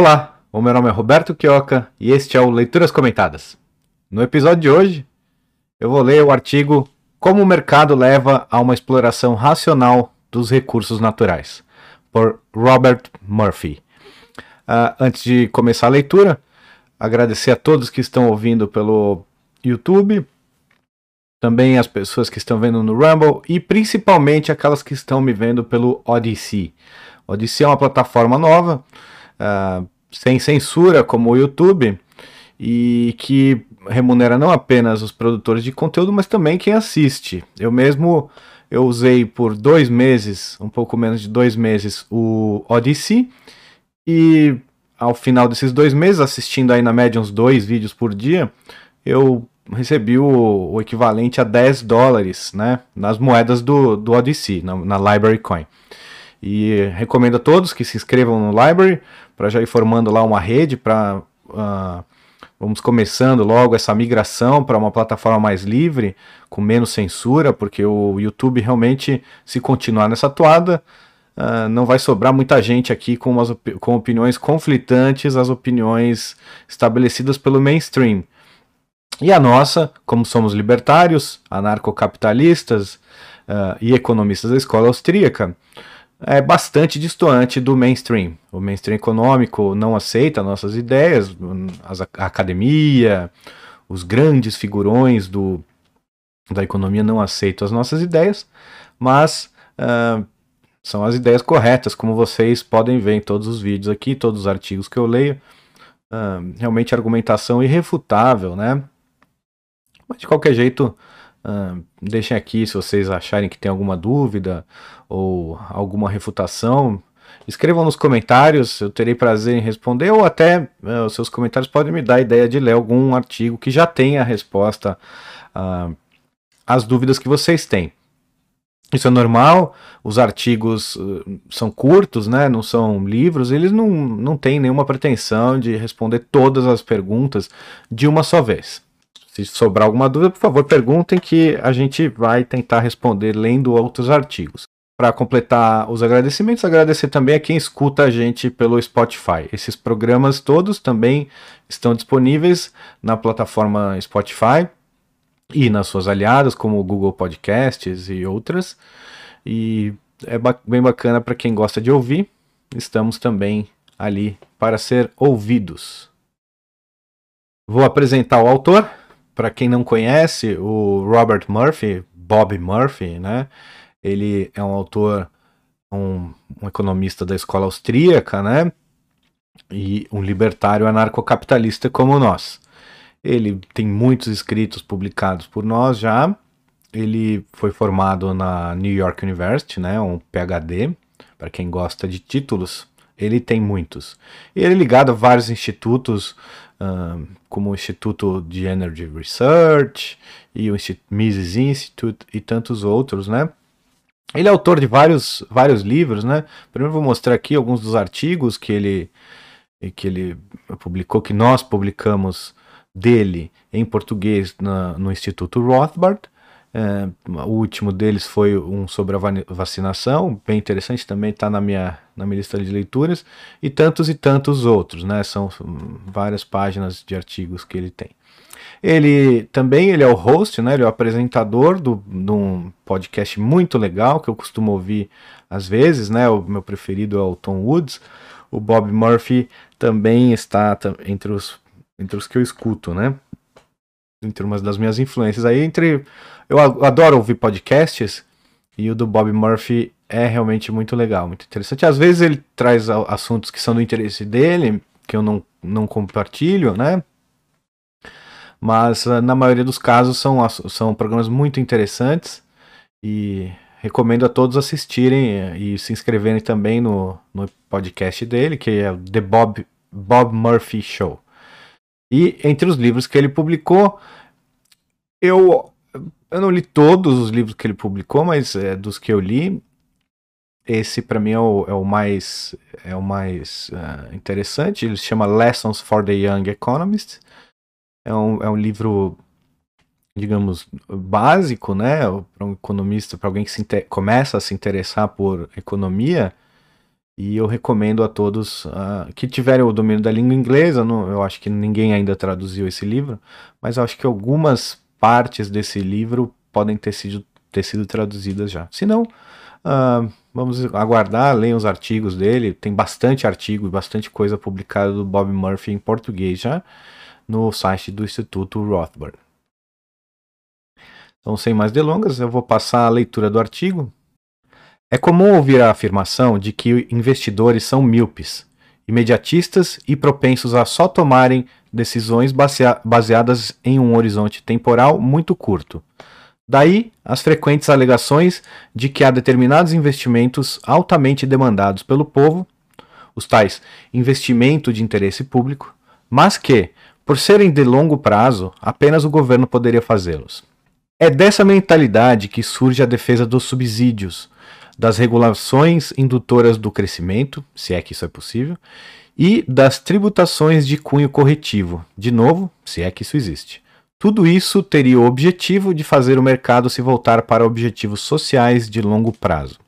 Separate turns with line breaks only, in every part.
Olá, o meu nome é Roberto Quioca e este é o Leituras Comentadas. No episódio de hoje, eu vou ler o artigo Como o mercado leva a uma exploração racional dos recursos naturais, por Robert Murphy. Uh, antes de começar a leitura, agradecer a todos que estão ouvindo pelo YouTube, também as pessoas que estão vendo no Rumble e principalmente aquelas que estão me vendo pelo Odyssey. Odyssey é uma plataforma nova uh, sem censura, como o YouTube, e que remunera não apenas os produtores de conteúdo, mas também quem assiste. Eu mesmo eu usei por dois meses, um pouco menos de dois meses, o Odyssey, e ao final desses dois meses, assistindo aí na média uns dois vídeos por dia, eu recebi o, o equivalente a 10 dólares, né, nas moedas do, do Odyssey, na, na Library Coin. E recomendo a todos que se inscrevam no Library para já ir formando lá uma rede para uh, ah, vamos começando logo essa migração para uma plataforma mais livre, com menos censura, porque o YouTube realmente, se continuar nessa toada, uh, não vai sobrar muita gente aqui com, umas op com opiniões conflitantes às opiniões estabelecidas pelo mainstream. E a nossa, como somos libertários, anarcocapitalistas uh, e economistas da escola austríaca, é bastante distoante do mainstream. O mainstream econômico não aceita nossas ideias, a academia, os grandes figurões do, da economia não aceitam as nossas ideias, mas uh, são as ideias corretas, como vocês podem ver em todos os vídeos aqui, todos os artigos que eu leio. Uh, realmente argumentação irrefutável, né? Mas de qualquer jeito, Uh, deixem aqui se vocês acharem que tem alguma dúvida ou alguma refutação. Escrevam nos comentários, eu terei prazer em responder, ou até uh, os seus comentários podem me dar ideia de ler algum artigo que já tenha a resposta uh, às dúvidas que vocês têm. Isso é normal, os artigos uh, são curtos, né? não são livros, eles não, não têm nenhuma pretensão de responder todas as perguntas de uma só vez. Se sobrar alguma dúvida, por favor, perguntem que a gente vai tentar responder lendo outros artigos. Para completar os agradecimentos, agradecer também a quem escuta a gente pelo Spotify. Esses programas todos também estão disponíveis na plataforma Spotify e nas suas aliadas, como o Google Podcasts e outras. E é bem bacana para quem gosta de ouvir. Estamos também ali para ser ouvidos. Vou apresentar o autor para quem não conhece, o Robert Murphy, Bob Murphy, né? Ele é um autor, um, um economista da escola austríaca, né? E um libertário anarcocapitalista como nós. Ele tem muitos escritos publicados por nós já. Ele foi formado na New York University, né? Um PhD, para quem gosta de títulos. Ele tem muitos. Ele é ligado a vários institutos como o Instituto de Energy Research e o Mises Institute e tantos outros, né? Ele é autor de vários, vários livros, né? Primeiro vou mostrar aqui alguns dos artigos que ele, que ele publicou, que nós publicamos dele em português na, no Instituto Rothbard. É, o último deles foi um sobre a vacinação, bem interessante, também está na minha, na minha lista de leituras, e tantos e tantos outros, né? São várias páginas de artigos que ele tem. Ele também ele é o host, né? Ele é o apresentador do, de um podcast muito legal que eu costumo ouvir às vezes, né? O meu preferido é o Tom Woods. O Bob Murphy também está entre os, entre os que eu escuto, né? Entre umas das minhas influências. Aí entre eu adoro ouvir podcasts e o do Bob Murphy é realmente muito legal, muito interessante. Às vezes ele traz assuntos que são do interesse dele, que eu não, não compartilho, né? Mas ah, na maioria dos casos são, são programas muito interessantes e recomendo a todos assistirem eh, e se inscreverem também no, no podcast dele, que é o The Bob, Bob Murphy Show. E entre os livros que ele publicou, eu eu não li todos os livros que ele publicou, mas é, dos que eu li, esse para mim é o, é o, mais é o mais uh, interessante. Ele se chama Lessons for the Young Economist. É um, é um livro, digamos, básico, né, para um economista, para alguém que se começa a se interessar por economia. E eu recomendo a todos uh, que tiverem o domínio da língua inglesa. Não, eu acho que ninguém ainda traduziu esse livro, mas eu acho que algumas partes desse livro podem ter sido, ter sido traduzidas já. Se não, uh, vamos aguardar, leiam os artigos dele. Tem bastante artigo e bastante coisa publicada do Bob Murphy em português já no site do Instituto Rothbard. Então, sem mais delongas, eu vou passar a leitura do artigo é comum ouvir a afirmação de que investidores são míopes, imediatistas e propensos a só tomarem decisões baseadas em um horizonte temporal muito curto. Daí as frequentes alegações de que há determinados investimentos altamente demandados pelo povo, os tais investimento de interesse público, mas que, por serem de longo prazo, apenas o governo poderia fazê-los. É dessa mentalidade que surge a defesa dos subsídios, das regulações indutoras do crescimento, se é que isso é possível, e das tributações de cunho corretivo, de novo, se é que isso existe. Tudo isso teria o objetivo de fazer o mercado se voltar para objetivos sociais de longo prazo.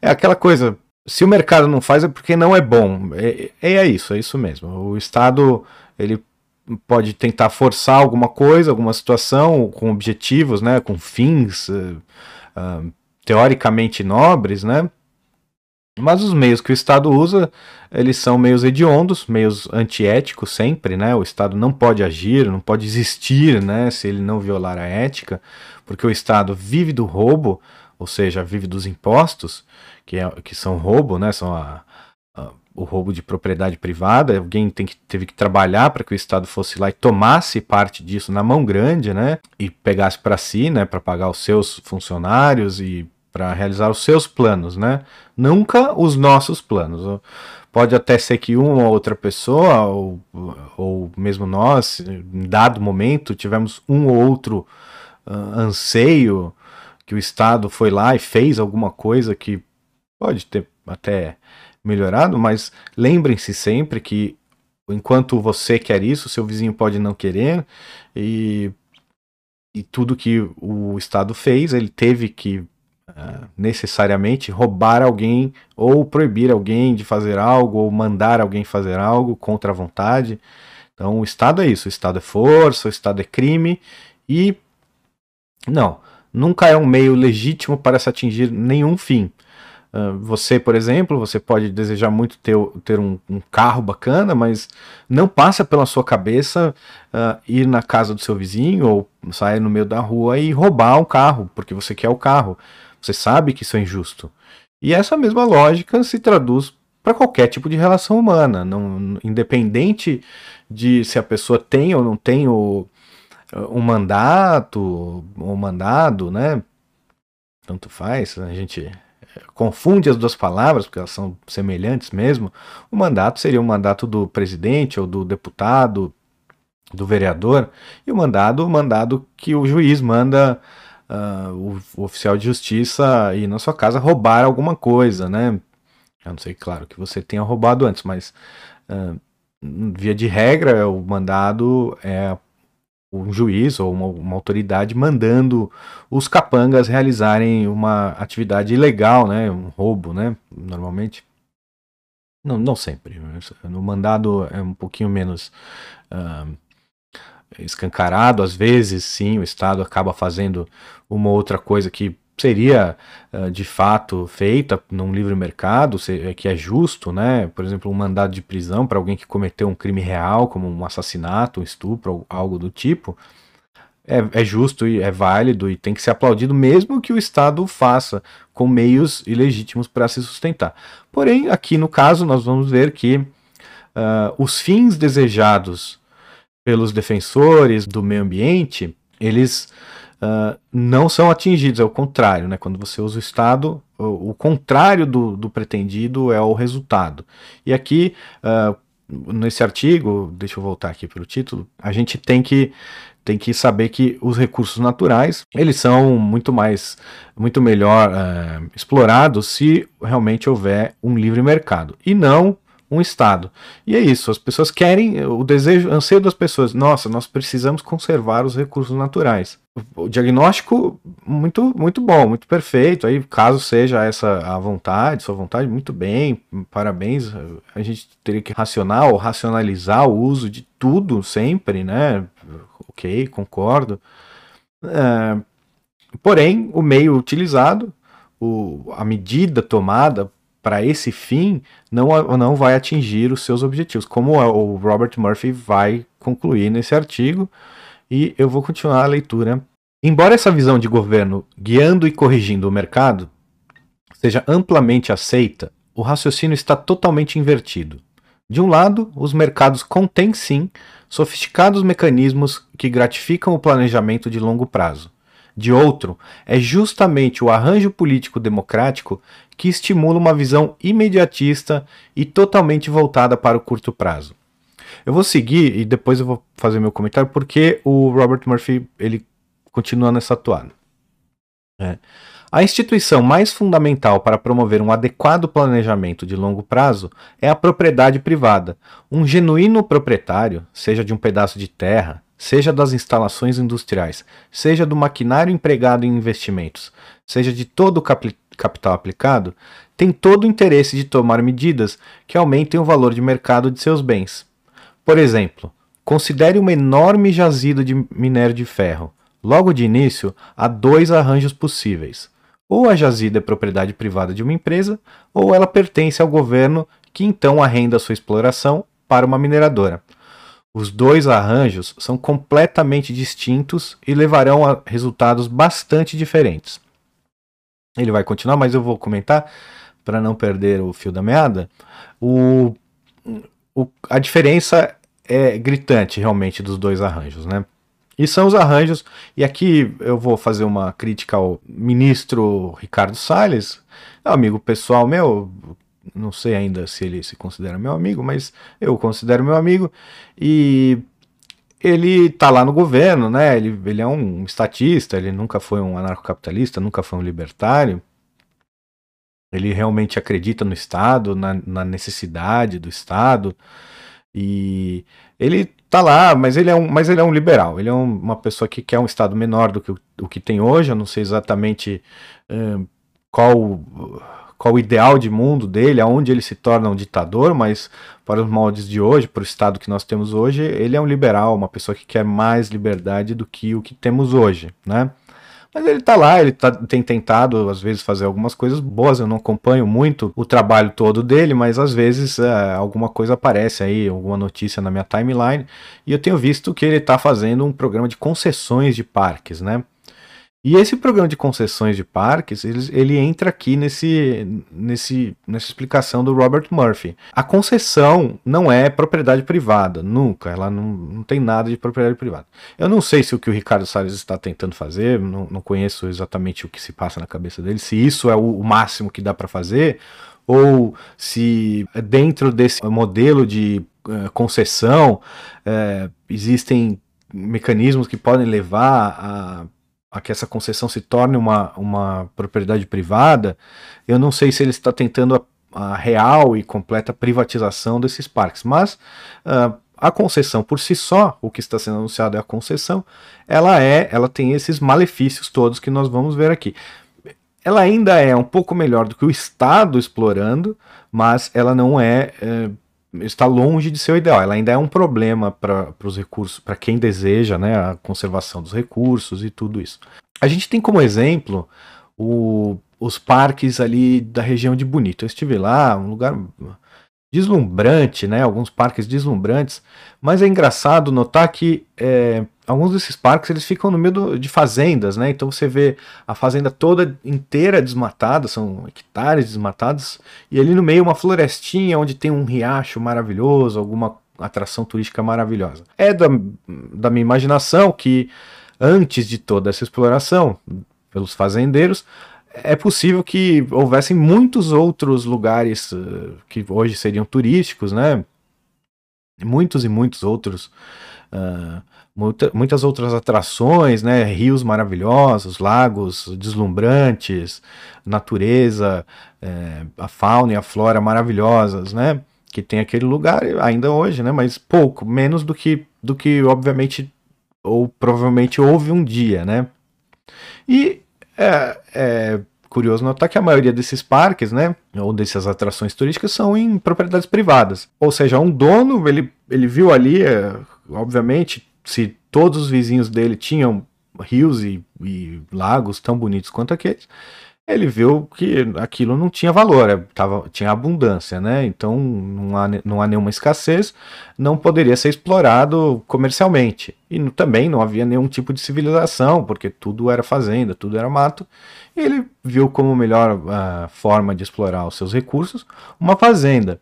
É aquela coisa, se o mercado não faz é porque não é bom. É, é isso, é isso mesmo. O Estado ele pode tentar forçar alguma coisa, alguma situação com objetivos, né, com fins uh, uh, teoricamente nobres, né? Mas os meios que o Estado usa, eles são meios hediondos, meios antiéticos sempre, né? O Estado não pode agir, não pode existir, né? Se ele não violar a ética, porque o Estado vive do roubo, ou seja, vive dos impostos, que, é, que são roubo, né? São a, a, o roubo de propriedade privada. Alguém tem que, teve que trabalhar para que o Estado fosse lá e tomasse parte disso na mão grande, né? E pegasse para si, né? Para pagar os seus funcionários e para realizar os seus planos, né? Nunca os nossos planos. Pode até ser que uma ou outra pessoa, ou, ou mesmo nós, em dado momento, tivemos um ou outro uh, anseio que o Estado foi lá e fez alguma coisa que pode ter até melhorado, mas lembrem-se sempre que enquanto você quer isso, seu vizinho pode não querer, e, e tudo que o Estado fez, ele teve que necessariamente roubar alguém ou proibir alguém de fazer algo ou mandar alguém fazer algo contra a vontade. Então o Estado é isso, o Estado é força, o Estado é crime e não, nunca é um meio legítimo para se atingir nenhum fim. Uh, você, por exemplo, você pode desejar muito ter, ter um, um, carro bacana, mas não passa pela sua cabeça uh, ir na casa do seu vizinho ou sair no meio da rua e roubar um carro, porque você quer o carro. Você sabe que isso é injusto. E essa mesma lógica se traduz para qualquer tipo de relação humana, não, independente de se a pessoa tem ou não tem o, um mandato, ou mandado, né? Tanto faz, a gente confunde as duas palavras, porque elas são semelhantes mesmo. O mandato seria o mandato do presidente ou do deputado, do vereador, e o mandado, o mandado que o juiz manda uh, o, oficial de justiça ir na sua casa roubar alguma coisa, né? A não sei, claro, que você tenha roubado antes, mas uh, via de regra, o mandado é um juiz ou uma, uma, autoridade mandando os capangas realizarem uma atividade ilegal, né? Um roubo, né? Normalmente. Não, não sempre. No mandado é um pouquinho menos. Uh, escancarado, às vezes sim, o Estado acaba fazendo uma outra coisa que seria uh, de fato feita num livre mercado, é, que é justo, né? Por exemplo, um mandado de prisão para alguém que cometeu um crime real, como um assassinato, um estupro, algo do tipo, é, é, justo e é válido e tem que ser aplaudido, mesmo que o Estado faça com meios ilegítimos para se sustentar. Porém, aqui no caso, nós vamos ver que uh, os fins desejados pelos defensores do meio ambiente, eles uh, não são atingidos, é o contrário, né? Quando você usa o Estado, o, o contrário do, do, pretendido é o resultado. E aqui, uh, nesse artigo, deixa eu voltar aqui para o título, a gente tem que tem que saber que os recursos naturais eles são muito mais muito melhor uh, explorados se realmente houver um livre mercado e não um Estado. E é isso, as pessoas querem, o desejo, anseio das pessoas, nossa, nós precisamos conservar os recursos naturais. O diagnóstico muito muito bom, muito perfeito. Aí, caso seja essa a vontade, sua vontade, muito bem, parabéns. A gente teria que racionar ou racionalizar o uso de tudo sempre, né? Ok, concordo. É, porém, o meio utilizado, o, a medida tomada para esse fim não, não vai atingir os seus objetivos, como o Robert Murphy vai concluir nesse artigo, e eu vou continuar a leitura. Embora essa visão de governo guiando e corrigindo o mercado seja amplamente aceita, o raciocínio está totalmente invertido. De um lado, os mercados contêm sim sofisticados mecanismos que gratificam o planejamento de longo prazo. De outro, é justamente o arranjo político democrático que estimula uma visão imediatista e totalmente voltada para o curto prazo. Eu vou seguir e depois eu vou fazer meu comentário porque o Robert Murphy ele continua nessa toada. É. A instituição mais fundamental para promover um adequado planejamento de longo prazo é a propriedade privada. Um genuíno proprietário, seja de um pedaço de terra, seja das instalações industriais, seja do maquinário empregado em investimentos, seja de todo o capital aplicado, tem todo o interesse de tomar medidas que aumentem o valor de mercado de seus bens. Por exemplo, considere uma enorme jazida de minério de ferro. Logo de início, há dois arranjos possíveis. Ou a jazida é propriedade privada de uma empresa, ou ela pertence ao governo que então arrenda sua exploração para uma mineradora. Os dois arranjos são completamente distintos e levarão a resultados bastante diferentes. Ele vai continuar, mas eu vou comentar para não perder o fio da meada. O, o, a diferença é gritante realmente dos dois arranjos, né? E são os arranjos, e aqui eu vou fazer uma crítica ao ministro Ricardo Salles, amigo pessoal meu, não sei ainda se ele se considera meu amigo, mas eu considero meu amigo, e ele tá lá no governo, né? Ele, ele é um estatista, ele nunca foi um anarcocapitalista, nunca foi um libertário. Ele realmente acredita no Estado, na, na necessidade do Estado. E ele tá lá, mas ele é um, mas ele é um liberal. Ele é um, uma pessoa que quer um Estado menor do que o, o que tem hoje. Eu não sei exatamente qual qual o ideal de mundo dele, aonde ele se torna um ditador, mas para os moldes de hoje, para o Estado que nós temos hoje, ele é um liberal, uma pessoa que quer mais liberdade do que o que temos hoje, né? Mas ele está lá, ele tá, tem tentado, às vezes, fazer algumas coisas boas. Eu não acompanho muito o trabalho todo dele, mas às vezes é, alguma coisa aparece aí, alguma notícia na minha timeline. E eu tenho visto que ele está fazendo um programa de concessões de parques, né? E esse programa de concessões de parques, ele, ele, entra aqui nesse, nesse, nessa explicação do Robert Murphy. A concessão não é propriedade privada, nunca. Ela não, não tem nada de propriedade privada. Eu não sei se o que o Ricardo Salles está tentando fazer, não, não conheço exatamente o que se passa na cabeça dele, se isso é o, o máximo que dá para fazer, ou se dentro desse modelo de uh, concessão uh, existem mecanismos que podem levar a a que essa concessão se torne uma, uma propriedade privada, eu não sei se ele está tentando a, a real e completa privatização desses parques, mas uh, a concessão por si só, o que está sendo anunciado é a concessão, ela é, ela tem esses malefícios todos que nós vamos ver aqui. Ela ainda é um pouco melhor do que o Estado explorando, mas ela não é, é está longe de ser o ideal. Ela ainda é um problema para os recursos, para quem deseja né, a conservação dos recursos e tudo isso. A gente tem como exemplo o, os parques ali da região de Bonito. Eu estive lá, um lugar deslumbrante, né? Alguns parques deslumbrantes, mas é engraçado notar que é, alguns desses parques eles ficam no meio do, de fazendas, né? Então você vê a fazenda toda inteira desmatada, são hectares desmatados, e ali no meio uma florestinha onde tem um riacho maravilhoso, alguma atração turística maravilhosa. É da, da minha imaginação que antes de toda essa exploração pelos fazendeiros, é possível que houvessem muitos outros lugares uh, que hoje seriam turísticos, né? Muitos e muitos outros, uh, muita, muitas outras atrações, né? Rios maravilhosos, lagos deslumbrantes, natureza, uh, a fauna e a flora maravilhosas, né? que tem aquele lugar ainda hoje, né? Mas pouco, menos do que, do que obviamente, ou provavelmente houve um dia, né? E é, é curioso notar que a maioria desses parques, né, ou dessas atrações turísticas são em propriedades privadas. Ou seja, um dono, ele, ele viu ali, é, obviamente, se todos os vizinhos dele tinham rios e, e lagos tão bonitos quanto aqueles, ele viu que aquilo não tinha valor, é, tava, tinha abundância, né? Então não há, não há nenhuma escassez, não poderia ser explorado comercialmente. E também não havia nenhum tipo de civilização, porque tudo era fazenda, tudo era mato. E ele viu como melhor uh, forma de explorar os seus recursos uma fazenda.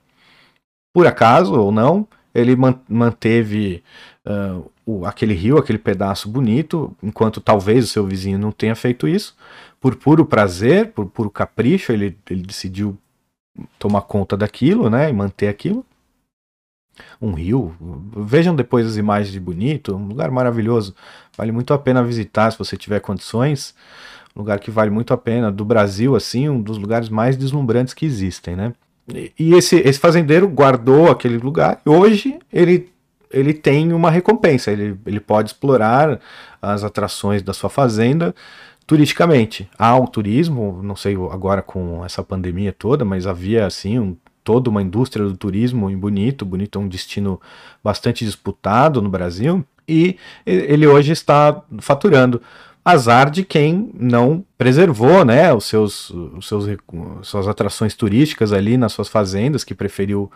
Por acaso ou não, ele manteve uh, o, aquele rio, aquele pedaço bonito, enquanto talvez o seu vizinho não tenha feito isso por puro prazer, por puro capricho, ele, ele decidiu tomar conta daquilo, né, e manter aquilo. Um rio, vejam depois as imagens de Bonito, um lugar maravilhoso, vale muito a pena visitar se você tiver condições, um lugar que vale muito a pena, do Brasil, assim, um dos lugares mais deslumbrantes que existem, né. E esse, esse fazendeiro guardou aquele lugar e hoje ele, ele tem uma recompensa, ele, ele pode explorar as atrações da sua fazenda turisticamente. Há o turismo, não sei agora com essa pandemia toda, mas havia assim um, toda uma indústria do turismo em Bonito. Bonito é um destino bastante disputado no Brasil e ele hoje está faturando. Azar de quem não preservou né, os seus, os seus, suas atrações turísticas ali nas suas fazendas, que preferiu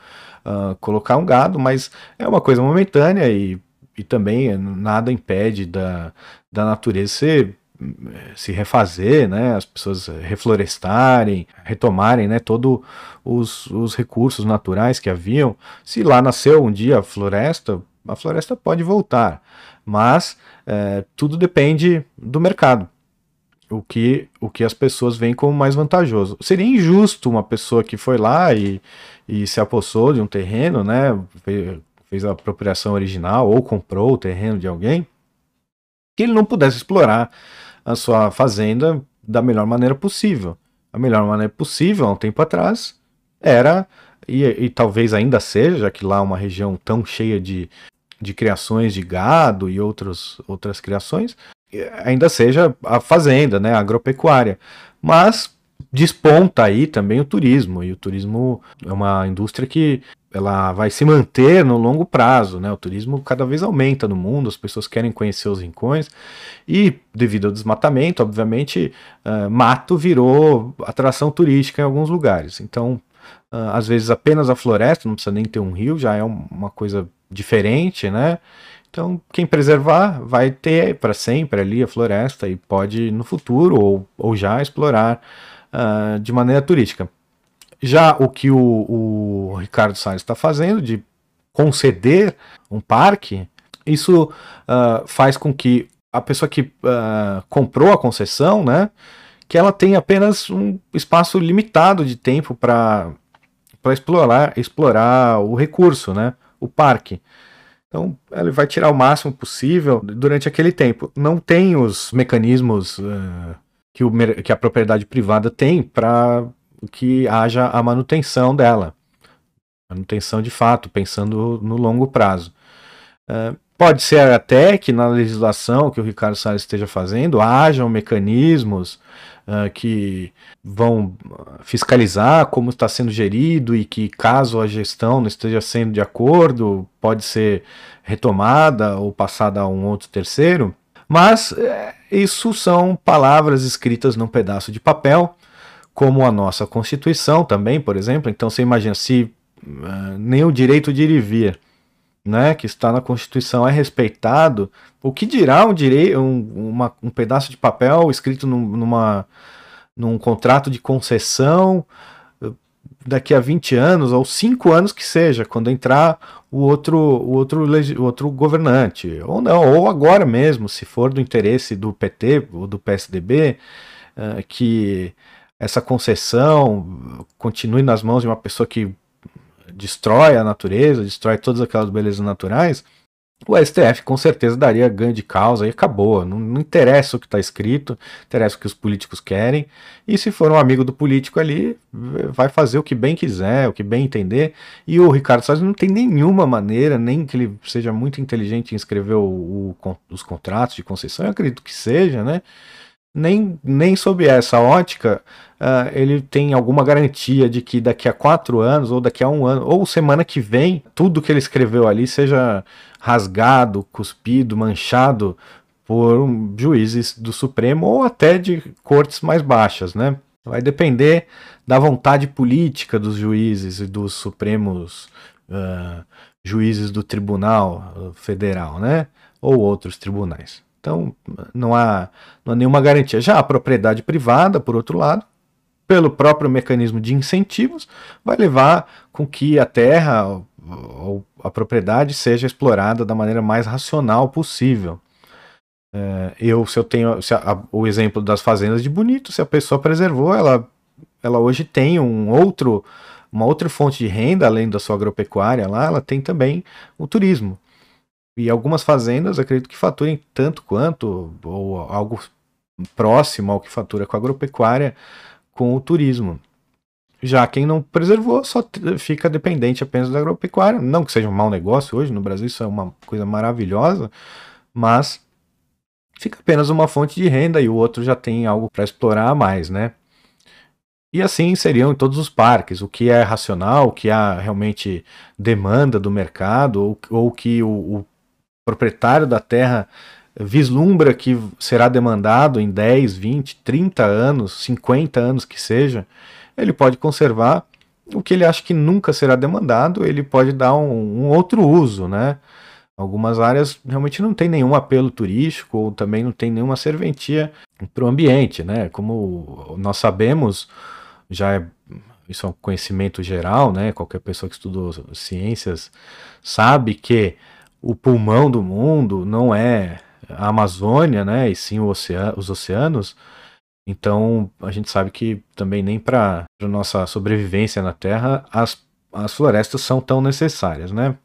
uh, colocar um gado, mas é uma coisa momentânea e, e também nada impede da, da natureza ser se refazer, né, as pessoas reflorestarem, retomarem, né, todos os, os recursos naturais que haviam. Se lá nasceu um dia a floresta, a floresta pode voltar, mas é, tudo depende do mercado. O que, o que as pessoas veem como mais vantajoso. Seria injusto uma pessoa que foi lá e, e se apossou de um terreno, né, fez a apropriação original ou comprou o terreno de alguém, que ele não pudesse explorar a sua fazenda da melhor maneira possível. A melhor maneira possível, há um tempo atrás, era, e, e talvez ainda seja, já que lá é uma região tão cheia de, de criações de gado e outros, outras criações, ainda seja a fazenda, né, a agropecuária. Mas desponta aí também o turismo, e o turismo é uma indústria que ela vai se manter no longo prazo, né? O turismo cada vez aumenta no mundo, as pessoas querem conhecer os rincões e devido ao desmatamento, obviamente, uh, mato virou atração turística em alguns lugares. Então, uh, às vezes apenas a floresta, não precisa nem ter um rio, já é uma coisa diferente, né? Então, quem preservar vai ter para sempre ali a floresta e pode no futuro ou, ou já explorar uh, de maneira turística. Já o que o, o Ricardo Salles está fazendo, de conceder um parque, isso uh, faz com que a pessoa que uh, comprou a concessão, né, que ela tenha apenas um espaço limitado de tempo para explorar, explorar o recurso, né, o parque. Então, ele vai tirar o máximo possível durante aquele tempo. Não tem os mecanismos uh, que, o, que a propriedade privada tem para que haja a manutenção dela. Manutenção de fato, pensando no longo prazo. Uh, pode ser até que na legislação que o Ricardo Salles esteja fazendo hajam mecanismos uh, que vão fiscalizar como está sendo gerido e que, caso a gestão não esteja sendo de acordo, pode ser retomada ou passada a um outro terceiro. Mas é, isso são palavras escritas num pedaço de papel como a nossa Constituição também, por exemplo. Então você imagina se uh, nem o direito de ir e vir, né, que está na Constituição é respeitado, o que dirá um, direito, um, uma, um pedaço de papel escrito num, numa, num contrato de concessão daqui a 20 anos ou 5 anos que seja, quando entrar o outro, o outro, o outro governante, ou não, ou agora mesmo, se for do interesse do PT ou do PSDB, uh, eh, que essa concessão continue nas mãos de uma pessoa que destrói a natureza, destrói todas aquelas belezas naturais, o STF com certeza daria ganho de causa e acabou. Não, não interessa o que está escrito, interessa o que os políticos querem. E se for um amigo do político ali, vai fazer o que bem quiser, o que bem entender. E o Ricardo Salles não tem nenhuma maneira, nem que ele seja muito inteligente em escrever o, o, os contratos de concessão, eu acredito que seja, né? Nem, nem sob essa ótica uh, ele tem alguma garantia de que daqui a quatro anos, ou daqui a um ano, ou semana que vem, tudo que ele escreveu ali seja rasgado, cuspido, manchado por juízes do Supremo ou até de cortes mais baixas, né? Vai depender da vontade política dos juízes e dos supremos uh, juízes do Tribunal Federal, né? Ou outros tribunais. Então, não há, não há nenhuma garantia. Já a propriedade privada, por outro lado, pelo próprio mecanismo de incentivos, vai levar com que a terra ou a propriedade seja explorada da maneira mais racional possível. É, eu, se eu tenho se a, o exemplo das fazendas de Bonito, se a pessoa preservou, ela, ela hoje tem um outro, uma outra fonte de renda além da sua agropecuária lá, ela tem também o turismo. E algumas fazendas acredito que faturem tanto quanto, ou algo próximo ao que fatura com a agropecuária, com o turismo. Já quem não preservou só fica dependente apenas da agropecuária. Não que seja um mau negócio hoje, no Brasil isso é uma coisa maravilhosa, mas fica apenas uma fonte de renda e o outro já tem algo para explorar a mais, né? E assim seriam em todos os parques, o que é racional, o que há realmente demanda do mercado, ou, que o, o proprietário da terra vislumbra que será demandado em 10, 20, 30 anos, 50 anos que seja, ele pode conservar o que ele acha que nunca será demandado, ele pode dar um, um outro uso, né? Algumas áreas realmente não tem nenhum apelo turístico ou também não tem nenhuma serventia para o ambiente, né? Como nós sabemos, já é isso é um conhecimento geral, né? Qualquer pessoa que estudou ciências sabe que o pulmão do mundo não é a Amazônia, né? E sim oceano, os oceanos. Então, a gente sabe que também nem para a nossa sobrevivência na Terra as, as florestas são tão necessárias, né?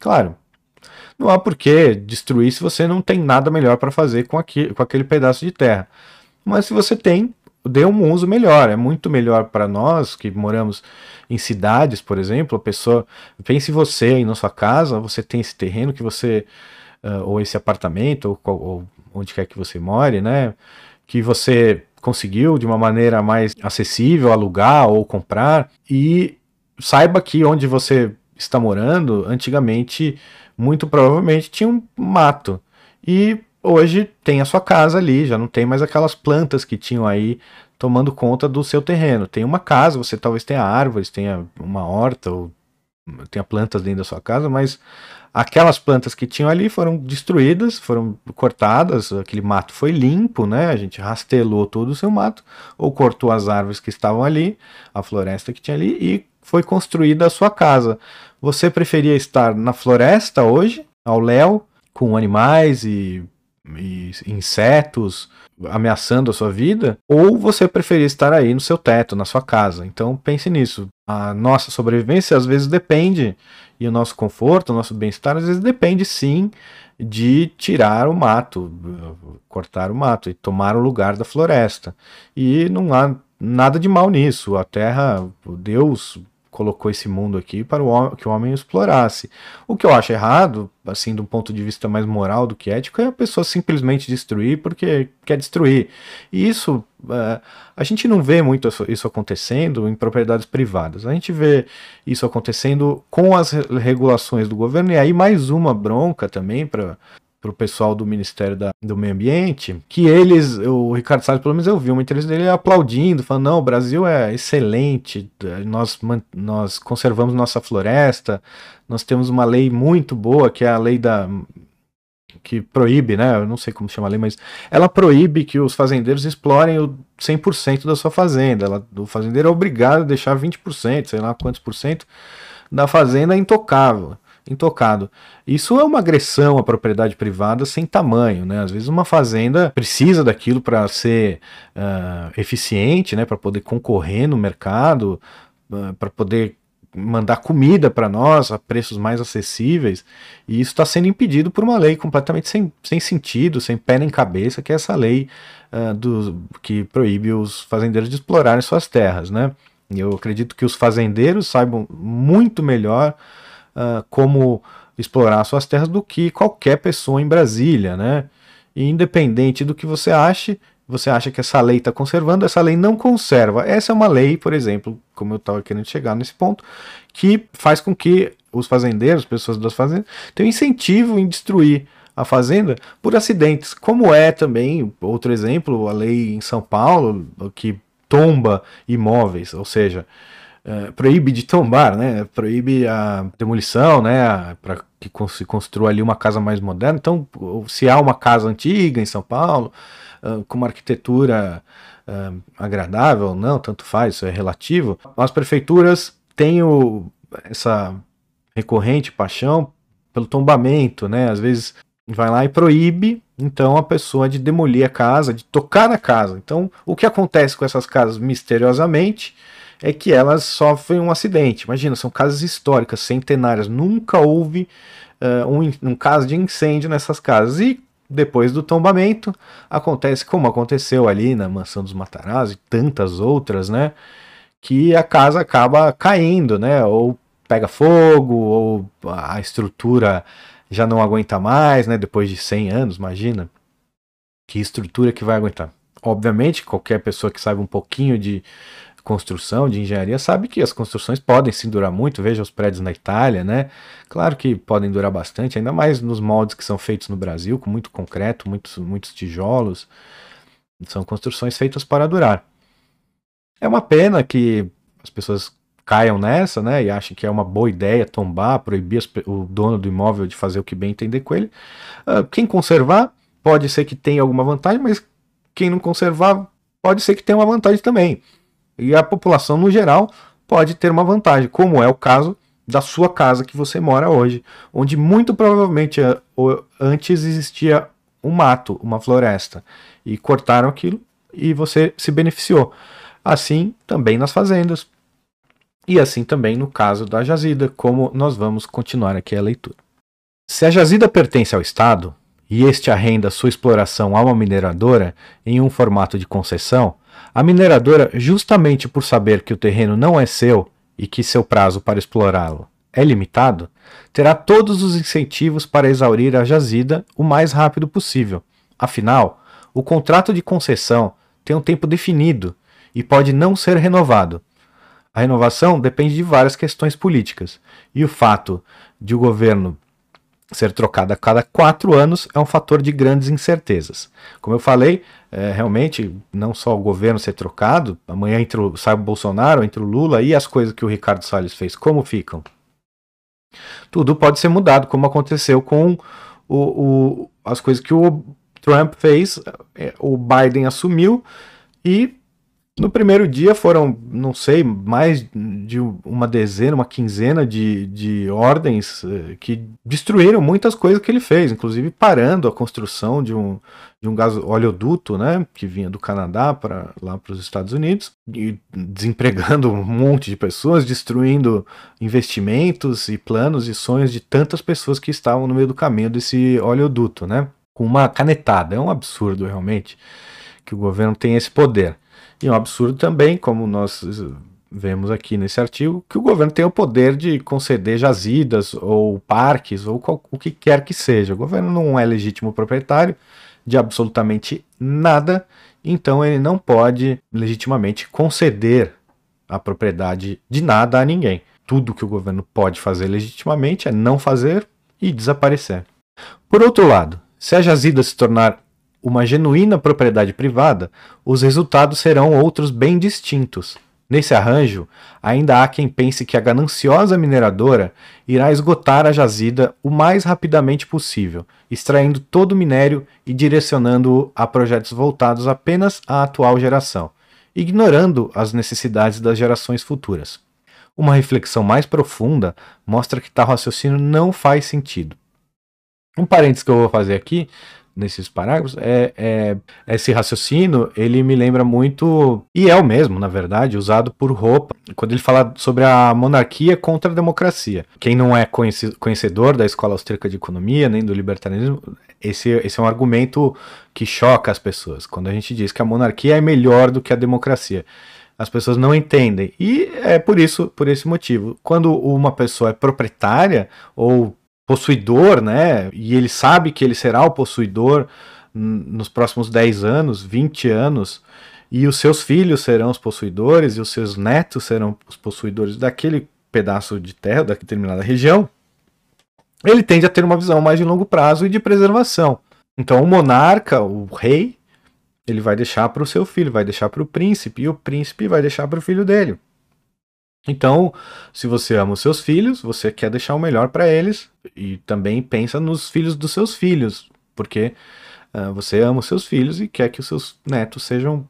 Claro, não há por que destruir se você não tem nada melhor para fazer com, aqui, com aquele pedaço de terra. Mas se você tem, dê um uso melhor. É muito melhor para nós que moramos em cidades, por exemplo. A pessoa pense você aí na sua casa, você tem esse terreno que você uh, ou esse apartamento ou, ou onde quer que você more, né? Que você conseguiu de uma maneira mais acessível alugar ou comprar e saiba que onde você está morando, antigamente, muito provavelmente tinha um mato. E hoje tem a sua casa ali, já não tem mais aquelas plantas que tinham aí tomando conta do seu terreno. Tem uma casa, você talvez tenha árvores, tenha uma horta ou tenha plantas dentro da sua casa, mas aquelas plantas que tinham ali foram destruídas, foram cortadas, aquele mato foi limpo, né? A gente rastelou todo o seu mato, ou cortou as árvores que estavam ali, a floresta que tinha ali, e foi construída a sua casa. Você preferia estar na floresta hoje, ao léu, com animais e, e insetos ameaçando a sua vida, ou você preferia estar aí no seu teto, na sua casa. Então pense nisso. A nossa sobrevivência às vezes depende e o nosso conforto, o nosso bem-estar, às vezes depende sim de tirar o mato, cortar o mato e tomar o lugar da floresta. E não há nada de mal nisso. A terra, Deus colocou esse mundo aqui para o que o homem explorasse. O que eu acho errado, assim, do ponto de vista mais moral do que ético, é a pessoa simplesmente destruir porque quer destruir. E isso, uh, a gente não vê muito isso acontecendo em propriedades privadas. A gente vê isso acontecendo com as regulações do governo, e aí mais uma bronca também para para o pessoal do Ministério da, do Meio Ambiente, que eles, o Ricardo Salles, pelo menos eu vi uma entrevista dele aplaudindo, falando, não, o Brasil é excelente, nós, nós conservamos nossa floresta, nós temos uma lei muito boa, que é a lei da que proíbe, né, eu não sei como chama a lei, mas ela proíbe que os fazendeiros explorem o 100% da sua fazenda, ela, o fazendeiro é obrigado a deixar 20%, sei lá quantos por cento da fazenda intocável intocado. Isso é uma agressão à propriedade privada sem tamanho, né? Às vezes uma fazenda precisa daquilo para ser uh, eficiente, né? Para poder concorrer no mercado, uh, para poder mandar comida para nós a preços mais acessíveis, e isso está sendo impedido por uma lei completamente sem, sem sentido, sem pé nem cabeça, que é essa lei uh, do, que proíbe os fazendeiros de explorarem suas terras. Né? Eu acredito que os fazendeiros saibam muito melhor uh, como explorar suas terras do que qualquer pessoa em Brasília, né? E independente do que você ache, você acha que essa lei está conservando, essa lei não conserva. Essa é uma lei, por exemplo, como eu estava querendo chegar nesse ponto, que faz com que os fazendeiros, pessoas das fazendas, tenham incentivo em destruir a fazenda por acidentes, como é também, outro exemplo, a lei em São Paulo, que tomba imóveis, ou seja, é, proíbe de tombar, né? Proíbe a demolição, né? Para que se construa ali uma casa mais moderna. Então, se há uma casa antiga em São Paulo, uh, com uma arquitetura uh, agradável, não, tanto faz, isso é relativo. As prefeituras têm o, essa recorrente paixão pelo tombamento, né? Às vezes vai lá e proíbe então a pessoa de demolir a casa, de tocar na casa. Então, o que acontece com essas casas misteriosamente? É que elas sofrem um acidente. Imagina, são casas históricas, centenárias, nunca houve uh, um, um caso de incêndio nessas casas. E depois do tombamento, acontece como aconteceu ali na Mansão dos Matarazzo e tantas outras, né? Que a casa acaba caindo, né? Ou pega fogo, ou a estrutura já não aguenta mais, né? Depois de 100 anos, imagina. Que estrutura que vai aguentar? Obviamente, qualquer pessoa que saiba um pouquinho de construção, de engenharia, sabe que as construções podem sim durar muito. Veja os prédios na Itália, né? Claro que podem durar bastante, ainda mais nos moldes que são feitos no Brasil, com muito concreto, muitos, muitos tijolos. São construções feitas para durar. É uma pena que as pessoas caiam nessa, né, e achem que é uma boa ideia tombar, proibir o dono do imóvel de fazer o que bem entender com ele. Uh, quem conservar pode ser que tenha alguma vantagem, mas quem não conservar pode ser que tenha uma vantagem também. E a população, no geral, pode ter uma vantagem, como é o caso da sua casa que você mora hoje, onde muito provavelmente eh, antes existia um mato, uma floresta, e cortaram aquilo e você se beneficiou. Assim também nas fazendas. E assim também no caso da jazida, como nós vamos continuar aqui a leitura. Se a jazida pertence ao Estado, e este arrenda sua exploração a uma mineradora em um formato de concessão, a mineradora, justamente por saber que o terreno não é seu e que seu prazo para explorá-lo é limitado, terá todos os incentivos para exaurir a jazida o mais rápido possível. Afinal, o contrato de concessão tem um tempo definido e pode não ser renovado. A renovação depende de várias questões políticas, e o fato de o governo ser trocado a cada quatro anos é um fator de grandes incertezas. Como eu falei, é, realmente, não só o governo ser trocado, amanhã entre o, sai o Bolsonaro, entre o Lula e as coisas que o Ricardo Salles fez, como ficam? Tudo pode ser mudado, como aconteceu com o, o, as coisas que o Trump fez, é, o Biden assumiu e no primeiro dia foram, não sei, mais de uma dezena, uma quinzena de, de ordens eh, que destruíram muitas coisas que ele fez, inclusive parando a construção de um, de um gás oleoduto, né, que vinha do Canadá para lá para os Estados Unidos, e desempregando um monte de pessoas, destruindo investimentos e planos e sonhos de tantas pessoas que estavam no meio do caminho desse oleoduto, né, com uma canetada. É um absurdo realmente que o governo tem esse poder. E um absurdo também, como nós vemos aqui nesse artigo, que o governo tem o poder de conceder jazidas ou parques ou qual, o que quer que seja. O governo não é legítimo proprietário de absolutamente nada, então ele não pode legitimamente conceder a propriedade de nada a ninguém. Tudo que o governo pode fazer legitimamente é não fazer e desaparecer. Por outro lado, se a jazida se tornar uma genuína propriedade privada, os resultados serão outros bem distintos. Nesse arranjo, ainda há quem pense que a gananciosa mineradora irá esgotar a jazida o mais rapidamente possível, extraindo todo o minério e direcionando-o a projetos voltados apenas à atual geração, ignorando as necessidades das gerações futuras. Uma reflexão mais profunda mostra que tal raciocínio não faz sentido. Um parênteses que eu vou fazer aqui nesses parágrafos, é, é, esse raciocínio, ele me lembra muito, e é o mesmo, na verdade, usado por Roupa, quando ele fala sobre a monarquia contra a democracia. Quem não é conhecedor da escola austríaca de economia, nem do libertarianismo, esse, esse é um argumento que choca as pessoas, quando a gente diz que a monarquia é melhor do que a democracia. As pessoas não entendem. E é por isso, por esse motivo. Quando uma pessoa é proprietária ou possuidor, né? E ele sabe que ele será o possuidor nos próximos 10 anos, 20 anos, e os seus filhos serão os possuidores e os seus netos serão os possuidores daquele pedaço de terra, daquela determinada região, ele tende a ter uma visão mais de longo prazo e de preservação. Então, o monarca, o rei, ele vai deixar para o seu filho, vai deixar para o príncipe, e o príncipe vai deixar para o filho dele. Então, se você ama os seus filhos, você quer deixar o melhor para eles e também pensa nos filhos dos seus filhos, porque uh, você ama os seus filhos e quer que os seus netos sejam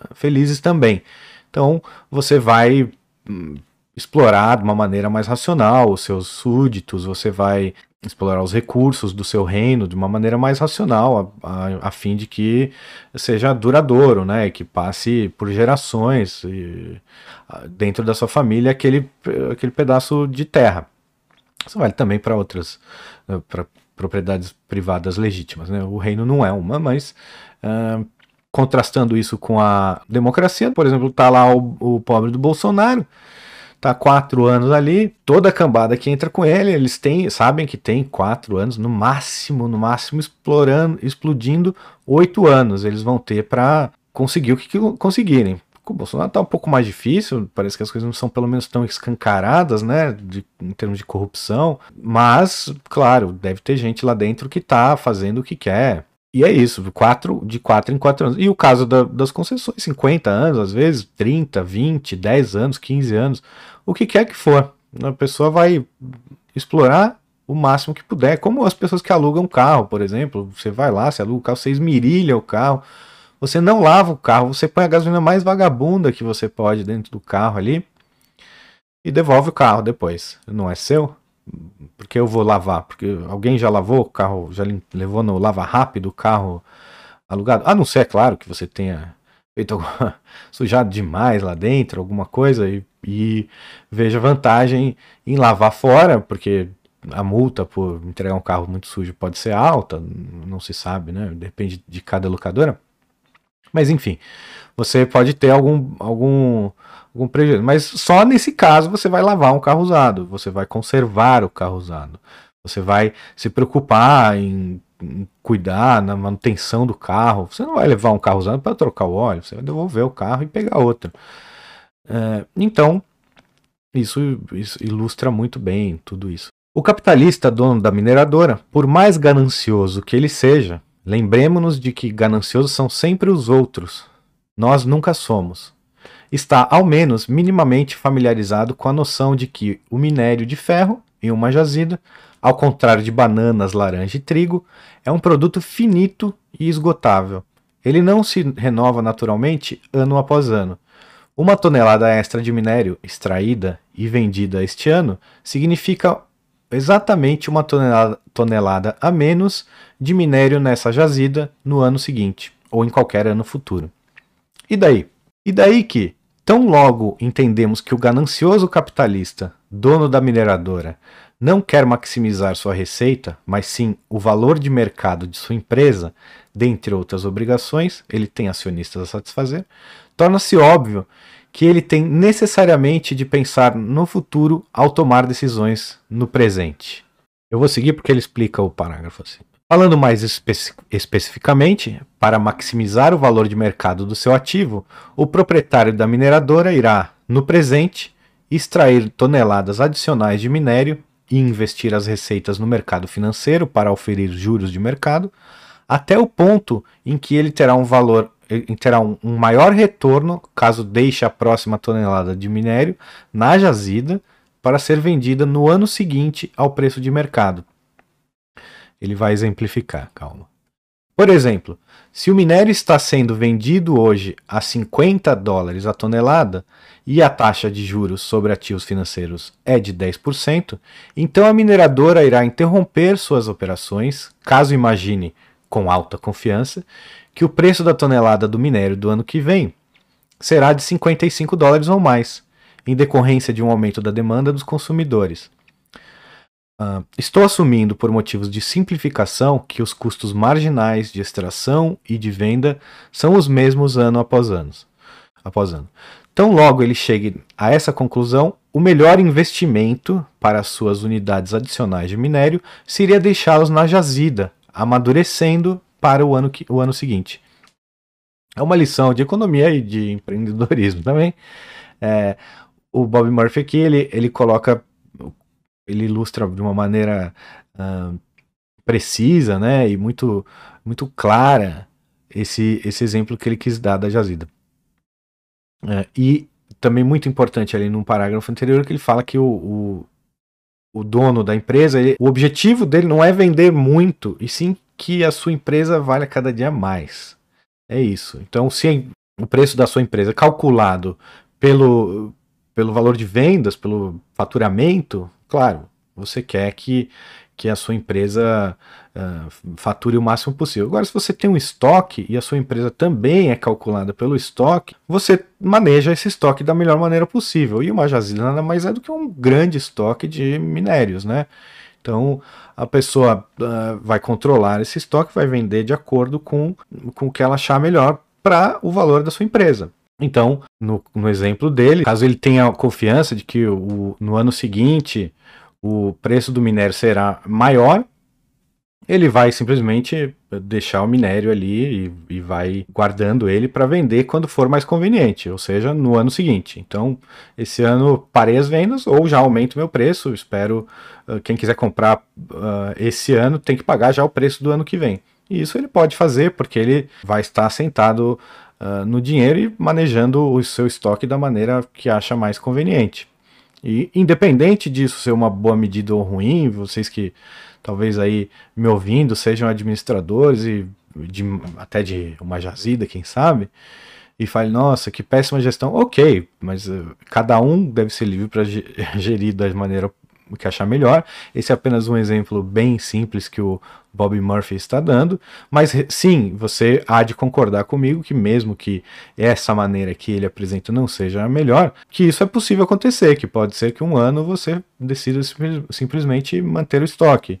ah, felizes também. Então, você vai hum, explorar de uma maneira mais racional os seus súditos, você vai explorar os recursos do seu reino de uma maneira mais racional, a, a, a fim de que seja duradouro, né, que passe por gerações e, dentro da sua família aquele, aquele pedaço de terra. Isso vale também para outras, né, para propriedades privadas legítimas, né? O reino não é uma, mas uh, contrastando isso com a democracia, por exemplo, tá lá o, o pobre do Bolsonaro tá quatro anos ali, toda a cambada que entra com ele, eles têm, sabem que tem quatro anos, no máximo, no máximo explorando, explodindo oito anos. Eles vão ter para conseguir o que conseguirem. Com o Bolsonaro tá um pouco mais difícil, parece que as coisas não são pelo menos tão escancaradas, né, de, em termos de corrupção, mas, claro, deve ter gente lá dentro que tá fazendo o que quer, e é isso, quatro, de 4 em 4 anos. E o caso da, das concessões, 50 anos, às vezes 30, 20, 10 anos, 15 anos, o que quer que for. A pessoa vai explorar o máximo que puder. Como as pessoas que alugam carro, por exemplo. Você vai lá, você aluga o carro, você esmirilha o carro. Você não lava o carro, você põe a gasolina mais vagabunda que você pode dentro do carro ali e devolve o carro depois. Não é seu? Porque eu vou lavar? Porque alguém já lavou o carro, já levou no lava rápido o carro alugado? A não ser, é claro, que você tenha feito alguma, sujado demais lá dentro, alguma coisa, e, e veja vantagem em lavar fora, porque a multa por entregar um carro muito sujo pode ser alta, não se sabe, né? Depende de cada locadora. Mas enfim, você pode ter algum, algum algum prejuízo. Mas só nesse caso você vai lavar um carro usado, você vai conservar o carro usado, você vai se preocupar em, em cuidar na manutenção do carro. Você não vai levar um carro usado para trocar o óleo, você vai devolver o carro e pegar outro. É, então, isso, isso ilustra muito bem tudo isso. O capitalista dono da mineradora, por mais ganancioso que ele seja, lembremos-nos de que gananciosos são sempre os outros. Nós nunca somos está ao menos minimamente familiarizado com a noção de que o minério de ferro em uma jazida, ao contrário de bananas, laranja e trigo, é um produto finito e esgotável. Ele não se renova naturalmente ano após ano. Uma tonelada extra de minério extraída e vendida este ano significa exatamente uma tonelada, tonelada a menos de minério nessa jazida no ano seguinte, ou em qualquer ano futuro. E daí? E daí que, Tão logo entendemos que o ganancioso capitalista, dono da mineradora, não quer maximizar sua receita, mas sim o valor de mercado de sua empresa, dentre outras obrigações, ele tem acionistas a satisfazer, torna-se óbvio que ele tem necessariamente de pensar no futuro ao tomar decisões no presente. Eu vou seguir porque ele explica o parágrafo assim. Falando mais espe especificamente, para maximizar o valor de mercado do seu ativo, o proprietário da mineradora irá, no presente, extrair toneladas adicionais de minério e investir as receitas no mercado financeiro para oferir juros de mercado, até o ponto em que ele terá um valor terá um maior retorno caso deixe a próxima tonelada de minério na jazida para ser vendida no ano seguinte ao preço de mercado, ele vai exemplificar, calma. Por exemplo, se o minério está sendo vendido hoje a 50 dólares a tonelada e a taxa de juros sobre ativos financeiros é de 10%, então a mineradora irá interromper suas operações, caso imagine, com alta confiança, que o preço da tonelada do minério do ano que vem será de 55 dólares ou mais, em decorrência de um aumento da demanda dos consumidores. Uh, estou assumindo, por motivos de simplificação, que os custos marginais de extração e de venda são os mesmos ano após ano. Após ano. Tão logo ele chegue a essa conclusão, o melhor investimento para as suas unidades adicionais de minério seria deixá-los na jazida, amadurecendo para o ano, que, o ano seguinte. É uma lição de economia e de empreendedorismo também. É, o Bob Murphy aqui ele, ele coloca, ele ilustra de uma maneira uh, precisa, né, e muito muito clara esse esse exemplo que ele quis dar da jazida. É, e também muito importante ali num parágrafo anterior que ele fala que o, o, o dono da empresa, ele, o objetivo dele não é vender muito, e sim que a sua empresa valha cada dia mais. É isso. Então, se o preço da sua empresa é calculado pelo, pelo valor de vendas, pelo faturamento, claro, você quer que, que a sua empresa uh, fature o máximo possível. Agora, se você tem um estoque e a sua empresa também é calculada pelo estoque, você maneja esse estoque da melhor maneira possível. E uma jazida nada mais é do que um grande estoque de minérios, né? Então, a pessoa uh, vai controlar esse estoque, vai vender de acordo com, com o que ela achar melhor para o valor da sua empresa. Então, no, no, exemplo dele, caso ele tenha confiança de que o, no ano seguinte o preço do minério será maior, ele vai simplesmente deixar o minério ali e, e vai guardando ele para vender quando for mais conveniente, ou seja, no ano seguinte. Então, esse ano parei as vendas ou já aumento meu preço. Espero uh, quem quiser comprar uh, esse ano tem que pagar já o preço do ano que vem. E isso ele pode fazer porque ele vai estar sentado uh, no dinheiro e manejando o seu estoque da maneira que acha mais conveniente. E independente disso ser uma boa medida ou ruim, vocês que talvez aí me ouvindo sejam administradores e de, até de uma jazida, quem sabe, e fale, nossa, que péssima gestão. Ok, mas uh, cada um deve ser livre para gerir da maneira que achar melhor. Esse é apenas um exemplo bem simples que o Bob Murphy está dando, mas sim, você há de concordar comigo que mesmo que essa maneira que ele apresenta não seja a melhor, que isso é possível acontecer, que pode ser que um ano você decida simplesmente manter o estoque.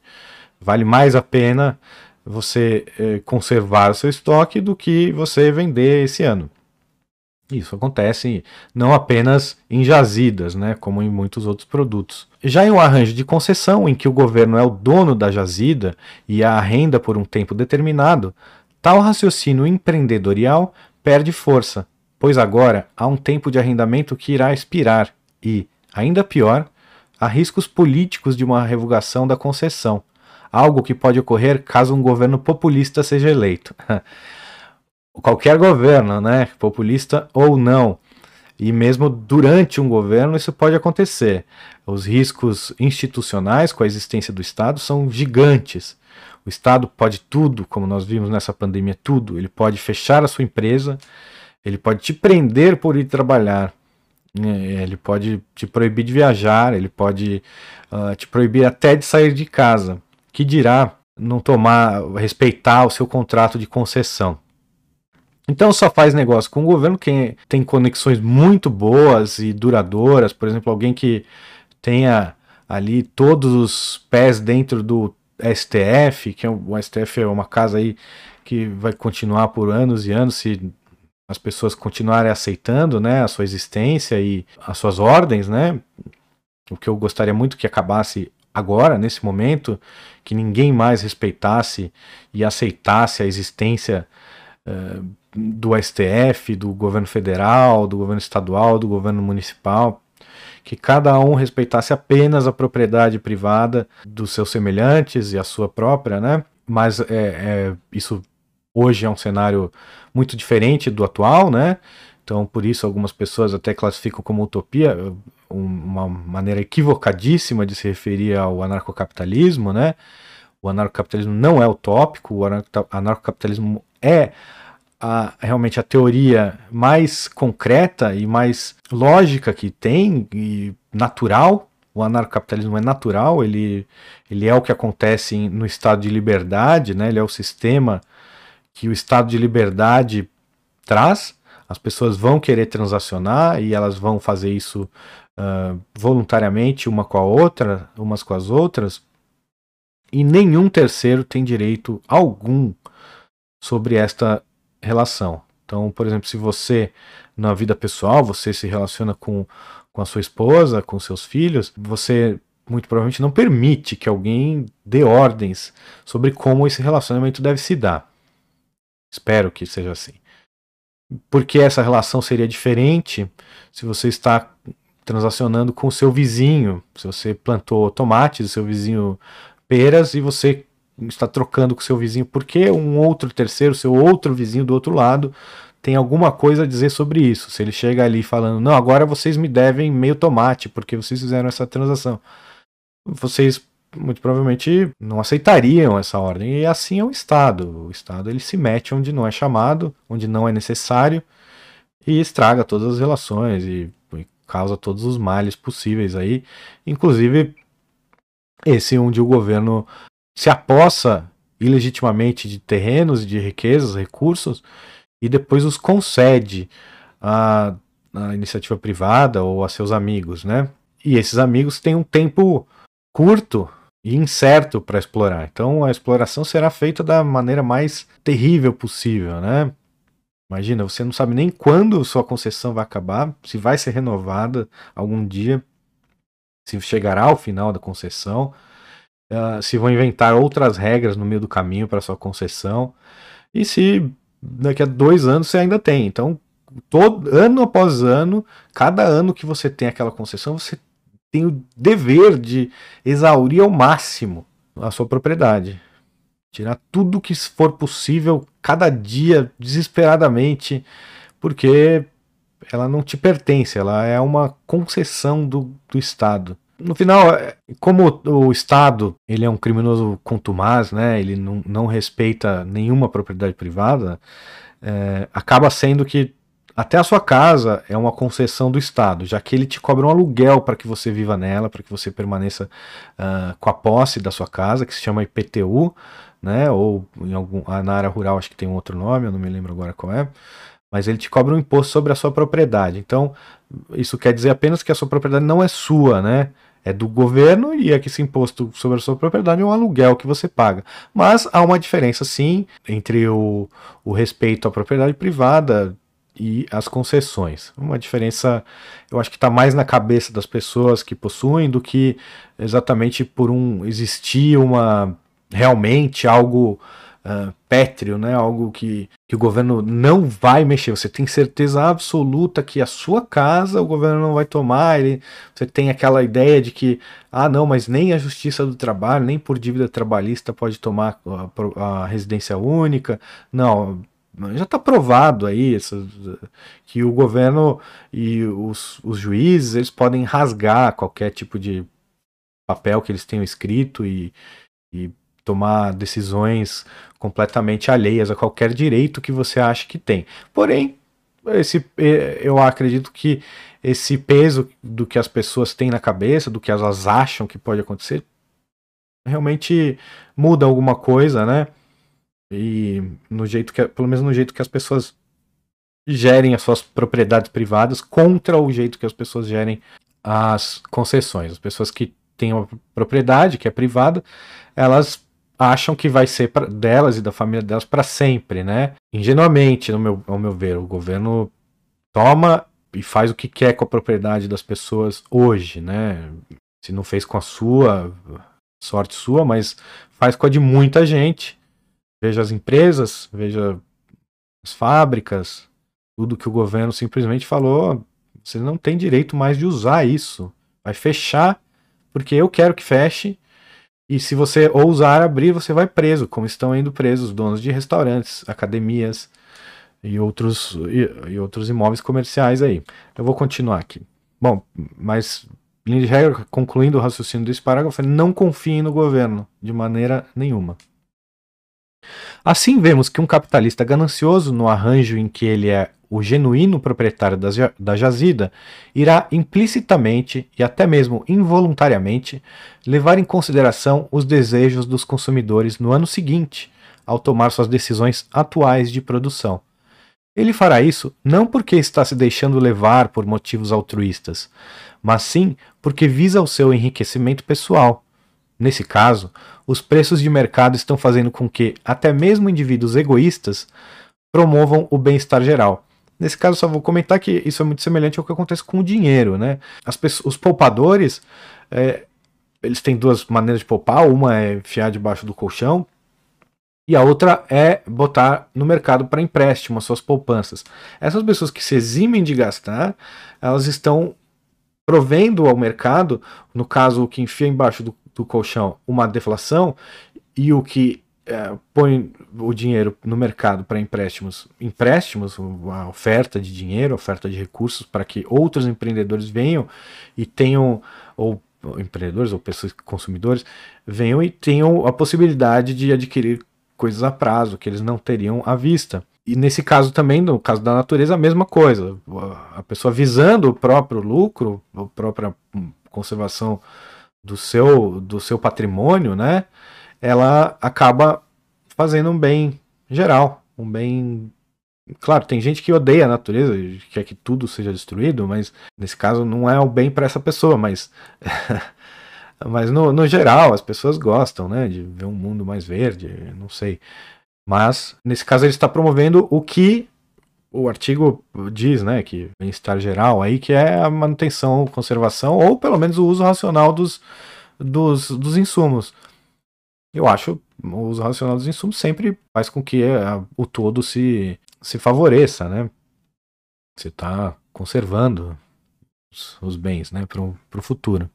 Vale mais a pena você eh, conservar o seu estoque do que você vender esse ano. Isso acontece não apenas em jazidas, né, como em muitos outros produtos. Já em um arranjo de concessão, em que o governo é o dono da jazida e a arrenda por um tempo determinado, tal raciocínio empreendedorial perde força, pois agora há um tempo de arrendamento que irá expirar e, ainda pior, há riscos políticos de uma revogação da concessão, algo que pode ocorrer caso um governo populista seja eleito. qualquer governo, né, populista ou não. E mesmo durante um governo isso pode acontecer. Os riscos institucionais com a existência do Estado são gigantes. O Estado pode tudo, como nós vimos nessa pandemia, tudo. Ele pode fechar a sua empresa, ele pode te prender por ir trabalhar, né, ele pode te proibir de viajar, ele pode uh, te proibir até de sair de casa. Que dirá não tomar, respeitar o seu contrato de concessão. Então só faz negócio com o governo quem tem conexões muito boas e duradouras, por exemplo, alguém que tenha ali todos os pés dentro do STF, que é o STF é uma casa aí que vai continuar por anos e anos se as pessoas continuarem aceitando, né, a sua existência e as suas ordens, né? O que eu gostaria muito que acabasse agora, nesse momento, que ninguém mais respeitasse e aceitasse a existência do STF, do governo federal, do governo estadual, do governo municipal, que cada um respeitasse apenas a propriedade privada dos seus semelhantes e a sua própria, né? Mas é, é, isso hoje é um cenário muito diferente do atual, né? Então, por isso, algumas pessoas até classificam como utopia uma maneira equivocadíssima de se referir ao anarcocapitalismo, né? O anarcocapitalismo não é utópico, o anarcocapitalismo é a, realmente a teoria mais concreta e mais lógica que tem, e natural, o anarcocapitalismo é natural, ele, ele é o que acontece no estado de liberdade, né? ele é o sistema que o estado de liberdade traz. As pessoas vão querer transacionar e elas vão fazer isso uh, voluntariamente uma com a outra, umas com as outras, e nenhum terceiro tem direito algum sobre esta relação. Então, por exemplo, se você na vida pessoal você se relaciona com, com a sua esposa, com seus filhos, você muito provavelmente não permite que alguém dê ordens sobre como esse relacionamento deve se dar. Espero que seja assim. Porque essa relação seria diferente se você está transacionando com o seu vizinho. Se você plantou tomates, o seu vizinho peras e você está trocando com seu vizinho, porque um outro terceiro, seu outro vizinho do outro lado, tem alguma coisa a dizer sobre isso. Se ele chega ali falando, não, agora vocês me devem meio tomate, porque vocês fizeram essa transação. Vocês muito provavelmente não aceitariam essa ordem. E assim é o Estado. O Estado ele se mete onde não é chamado, onde não é necessário, e estraga todas as relações e, e causa todos os males possíveis aí, inclusive esse onde o governo se apossa ilegitimamente de terrenos, de riquezas, recursos, e depois os concede à, à iniciativa privada ou a seus amigos, né? E esses amigos têm um tempo curto e incerto para explorar. Então a exploração será feita da maneira mais terrível possível, né? Imagina, você não sabe nem quando sua concessão vai acabar, se vai ser renovada algum dia se chegará ao final da concessão, uh, se vão inventar outras regras no meio do caminho para sua concessão, e se daqui a dois anos você ainda tem. Então, todo ano após ano, cada ano que você tem aquela concessão, você tem o dever de exaurir ao máximo a sua propriedade. Tirar tudo que for possível cada dia, desesperadamente, porque ela não te pertence, ela é uma concessão do, do Estado. No final, é, como o Estado ele é um criminoso contumaz, né, ele não, não respeita nenhuma propriedade privada, é, acaba sendo que até a sua casa é uma concessão do Estado, já que ele te cobra um aluguel para que você viva nela, para que você permaneça uh, com a posse da sua casa, que se chama IPTU, né, ou em algum, ah, na área rural acho que tem um outro nome, eu não me lembro agora qual é mas ele te cobra um imposto sobre a sua propriedade. Então, isso quer dizer apenas que a sua propriedade não é sua, né? É do governo e é que esse imposto sobre a sua propriedade é um aluguel que você paga. Mas há uma diferença, sim, entre o, o respeito à propriedade privada e as concessões. Uma diferença, eu acho que está mais na cabeça das pessoas que possuem do que exatamente por um existir uma realmente algo uh, pétreo, né? algo que, que o governo não vai mexer. Você tem certeza absoluta que a sua casa o governo não vai tomar. Ele, você tem aquela ideia de que, ah, não, mas nem a justiça do trabalho, nem por dívida trabalhista pode tomar a, a residência única. Não, já está provado aí que o governo e os, os juízes eles podem rasgar qualquer tipo de papel que eles tenham escrito e, e tomar decisões completamente alheias a qualquer direito que você acha que tem. Porém, esse, eu acredito que esse peso do que as pessoas têm na cabeça, do que elas acham que pode acontecer, realmente muda alguma coisa, né? E no jeito que, pelo menos no jeito que as pessoas gerem as suas propriedades privadas contra o jeito que as pessoas gerem as concessões. As pessoas que têm uma propriedade que é privada, elas acham que vai ser pra, delas e da família delas para sempre, né? Ingenuamente, no meu, ao meu ver, o governo toma e faz o que quer com a propriedade das pessoas hoje, né? Se não fez com a sua, sorte sua, mas faz com a de muita gente. Veja as empresas, veja as fábricas, tudo que o governo simplesmente falou, você não tem direito mais de usar isso. Vai fechar porque eu quero que feche e se você ousar abrir, você vai preso, como estão indo presos donos de restaurantes, academias e outros, e, e outros imóveis comerciais aí. Eu vou continuar aqui. Bom, mas linha de regra, concluindo o raciocínio desse parágrafo, não confiem no governo de maneira nenhuma. Assim vemos que um capitalista ganancioso, no arranjo em que ele é o genuíno proprietário da, da jazida, irá implicitamente e até mesmo involuntariamente levar em consideração os desejos dos consumidores no ano seguinte, ao tomar suas decisões atuais de produção. Ele fará isso não porque está se deixando levar por motivos altruístas, mas sim porque visa o seu enriquecimento pessoal. Nesse caso, os preços de mercado estão fazendo com que até mesmo indivíduos egoístas promovam o bem-estar geral. Nesse caso, só vou comentar que isso é muito semelhante ao que acontece com o dinheiro, né? As pessoas, os poupadores, é, eles têm duas maneiras de poupar. Uma é enfiar debaixo do colchão e a outra é botar no mercado para empréstimo as suas poupanças. Essas pessoas que se eximem de gastar, elas estão provendo ao mercado, no caso o que enfia embaixo do, do colchão, uma deflação e o que é, põe o dinheiro no mercado para empréstimos, empréstimos, a oferta de dinheiro, oferta de recursos para que outros empreendedores venham e tenham, ou empreendedores ou pessoas consumidores venham e tenham a possibilidade de adquirir coisas a prazo que eles não teriam à vista. E nesse caso também, no caso da natureza, a mesma coisa. A pessoa visando o próprio lucro, a própria conservação do seu, do seu patrimônio, né? Ela acaba fazendo um bem geral, um bem. Claro, tem gente que odeia a natureza, quer que tudo seja destruído, mas nesse caso não é o bem para essa pessoa, mas. mas no, no geral, as pessoas gostam, né, de ver um mundo mais verde, não sei. Mas, nesse caso, ele está promovendo o que o artigo diz, né, que bem-estar geral aí, que é a manutenção, conservação, ou pelo menos o uso racional dos, dos, dos insumos eu acho o uso racional dos insumos sempre faz com que a, o todo se, se favoreça, né? Você está conservando os, os, bens né, para o futuro.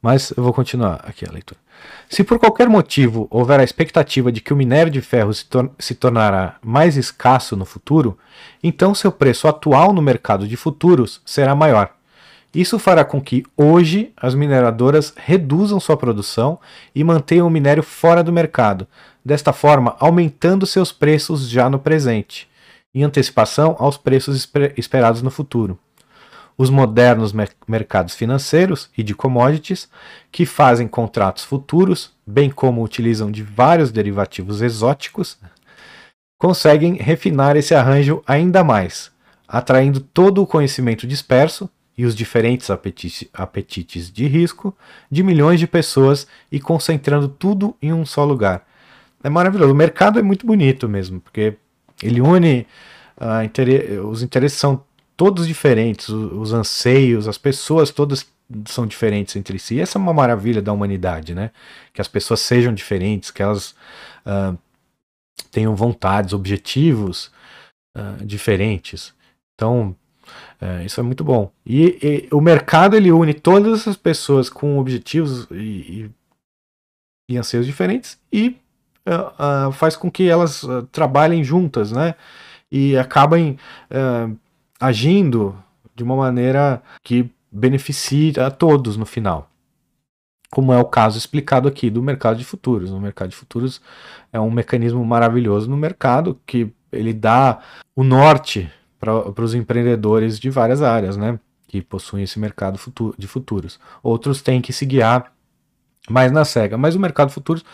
Mas eu vou continuar aqui a leitura. Se por qualquer motivo houver a expectativa de que o minério de ferro se, tor se tornará mais escasso no futuro, então seu preço atual no mercado de futuros será maior. Isso fará com que hoje as mineradoras reduzam sua produção e mantenham o minério fora do mercado, desta forma aumentando seus preços já no presente, em antecipação aos preços esperados no futuro. Os modernos mer mercados financeiros e de commodities, que fazem contratos futuros, bem como utilizam de vários derivativos exóticos, conseguem refinar esse arranjo ainda mais, atraindo todo o conhecimento disperso e os diferentes apetite, apetites de risco de milhões de pessoas e concentrando tudo em um só lugar. É maravilhoso. O mercado é muito bonito mesmo, porque ele une uh, inter... os interesses são todos diferentes, os, os, anseios, as pessoas todas são diferentes entre si. Essa é uma maravilha da humanidade, né? Que as pessoas sejam diferentes, que elas uh, tenham vontades, objetivos uh, diferentes. Então, é, isso é muito bom. E, e, o mercado ele une todas essas pessoas com objetivos e, e, e anseios diferentes e uh, uh, faz com que elas uh, trabalhem juntas, né? E acabem agindo de uma maneira que beneficie a todos no final. Como é o caso explicado aqui do mercado de futuros. O mercado de futuros é um mecanismo maravilhoso no mercado que ele dá o norte para os empreendedores de várias áreas, né? Que possuem esse mercado futuro, de futuros. Outros têm que se guiar mais na cega. Mas o mercado futuros,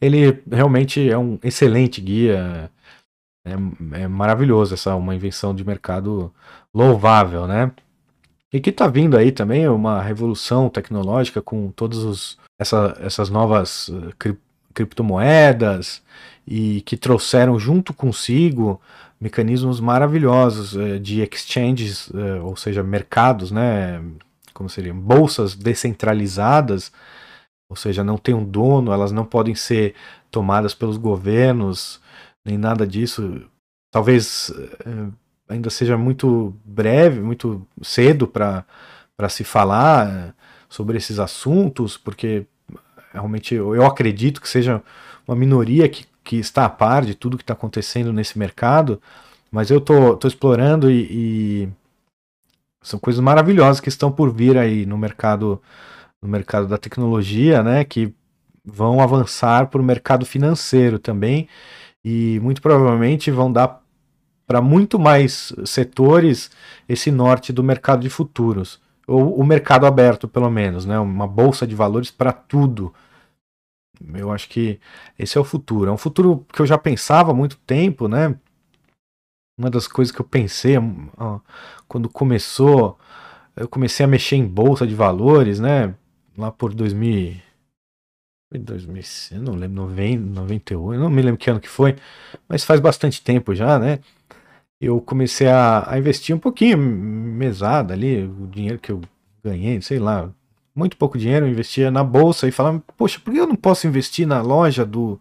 ele realmente é um excelente guia. É, é maravilhoso essa uma invenção de mercado louvável, né? E que está vindo aí também uma revolução tecnológica com todas essa, essas novas uh, cri, criptomoedas e que trouxeram junto consigo mecanismos maravilhosos eh, de exchanges, eh, ou seja, mercados, né, como seriam bolsas descentralizadas, ou seja, não tem um dono, elas não podem ser tomadas pelos governos, nem nada disso. Talvez eh, ainda seja muito breve, muito cedo para se falar sobre esses assuntos, porque realmente eu acredito que seja uma minoria que que está a par de tudo que está acontecendo nesse mercado, mas eu tô, tô explorando e, e, são coisas maravilhosas que estão por vir aí no mercado no mercado da tecnologia, né, que vão avançar para o mercado financeiro também e muito provavelmente vão dar para muito mais setores esse norte do mercado de futuros. Ou o mercado aberto, pelo menos, né? Uma bolsa de valores para tudo. Eu acho que esse é o futuro. É um futuro que eu já pensava há muito tempo, né? Uma das coisas que eu pensei ó, quando começou, eu comecei a mexer em bolsa de valores, né? Lá por 2000, 2000 eu não lembro, 90, 98, não me lembro que ano que foi, mas faz bastante tempo já, né? Eu comecei a, a investir um pouquinho, mesada ali, o dinheiro que eu ganhei, sei lá, muito pouco dinheiro, investia na bolsa e falava, poxa, por que eu não posso investir na loja do,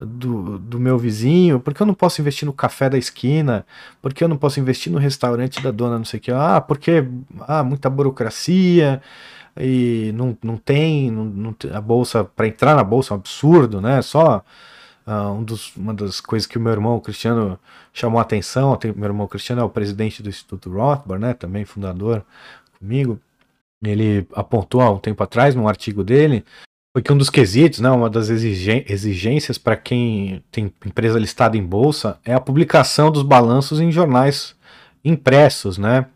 do, do meu vizinho? Por que eu não posso investir no café da esquina? Por que eu não posso investir no restaurante da dona não sei o que? Ah, porque ah, muita burocracia e não, não tem não, não a bolsa, para entrar na bolsa é um absurdo, né? Só Uh, um dos, uma das coisas que o meu irmão Cristiano chamou a atenção, meu irmão Cristiano é o presidente do Instituto Rothbard, né, também fundador comigo, ele apontou há um tempo atrás, num artigo dele, foi que um dos quesitos, né, uma das exigências para quem tem empresa listada em bolsa é a publicação dos balanços em jornais impressos, né?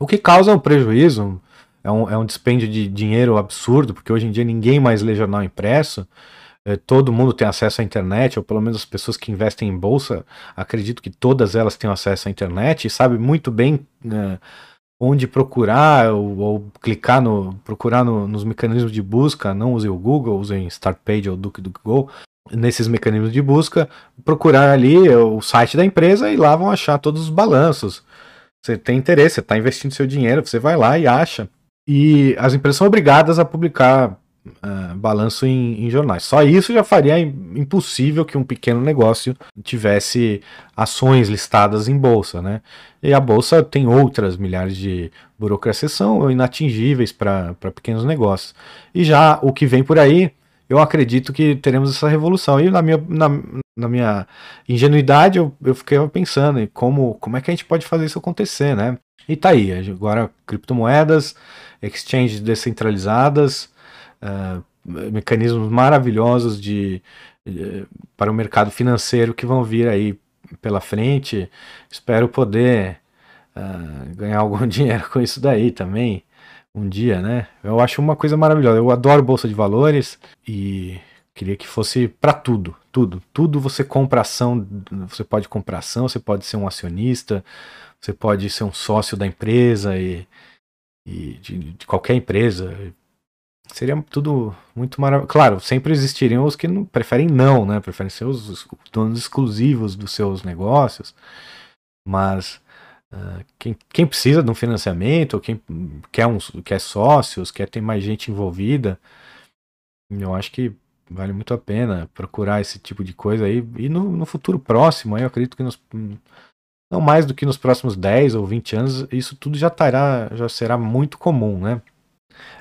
O que causa um prejuízo, é um, é um dispêndio de dinheiro absurdo, porque hoje em dia ninguém mais lê jornal impresso, é, todo mundo tem acesso à internet, ou pelo menos as pessoas que investem em bolsa, acredito que todas elas têm acesso à internet e sabe muito bem é, onde procurar ou, ou clicar no procurar no, nos mecanismos de busca, não use o Google, usem Startpage ou DuckDuckGo, nesses mecanismos de busca, procurar ali o site da empresa e lá vão achar todos os balanços. Você tem interesse, você está investindo seu dinheiro, você vai lá e acha. E as empresas são obrigadas a publicar uh, balanço em, em, jornais. Só isso já faria impossível que um pequeno negócio tivesse ações listadas em bolsa, né? E a bolsa tem outras milhares de burocracias são inatingíveis para pequenos negócios. E já o que vem por aí, eu acredito que teremos essa revolução. E na minha, na, na minha ingenuidade, eu, eu fiquei pensando em como, como é que a gente pode fazer isso acontecer, né? E tá aí, agora criptomoedas, exchanges descentralizadas, uh, mecanismos maravilhosos de, de, para o mercado financeiro que vão vir aí pela frente. Espero poder uh, ganhar algum dinheiro com isso daí também um dia, né? Eu acho uma coisa maravilhosa. Eu adoro bolsa de valores e queria que fosse para tudo, tudo, tudo você compra ação, você pode comprar ação, você pode ser um acionista, você pode ser um sócio da empresa e, e de, de qualquer empresa, Seria tudo muito maravilhoso. Claro, sempre existiriam os que não, preferem não, né? Preferem ser os, os donos exclusivos dos seus negócios. Mas uh, quem, quem, precisa de um financiamento, quem quer, uns, quer sócios, quer ter mais gente envolvida, eu acho que vale muito a pena procurar esse tipo de coisa aí. E no, no futuro próximo, eu acredito que nos, não mais do que nos próximos 10 ou 20 anos, isso tudo já, tará, já será muito comum, né?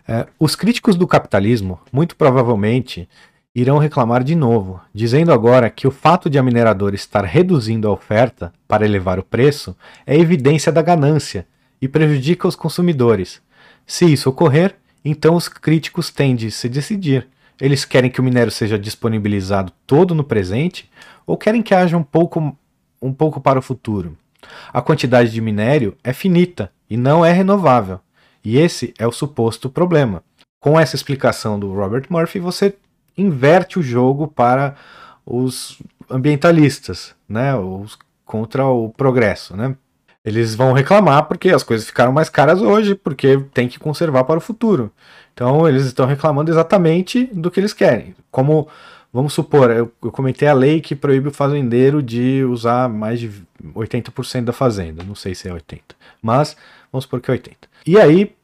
É, os críticos do capitalismo, muito provavelmente, irão reclamar de novo, dizendo agora que o fato de a mineradora estar reduzindo a oferta para elevar o preço é evidência da ganância e prejudica os consumidores. Se isso ocorrer, então os críticos têm de se decidir. Eles querem que o minério seja disponibilizado todo no presente ou querem que haja um pouco, um pouco para o futuro? A quantidade de minério é finita e não é renovável. E esse é o suposto problema. Com essa explicação do Robert Murphy, você inverte o jogo para os ambientalistas, né, os contra o progresso, né? Eles vão reclamar porque as coisas ficaram mais caras hoje, porque tem que conservar para o futuro. Então eles estão reclamando exatamente do que eles querem. Como, vamos supor, eu, eu comentei a lei que proíbe o fazendeiro de usar mais de 80% da fazenda. Não sei se é 80%, mas vamos supor que é 80%. E aí,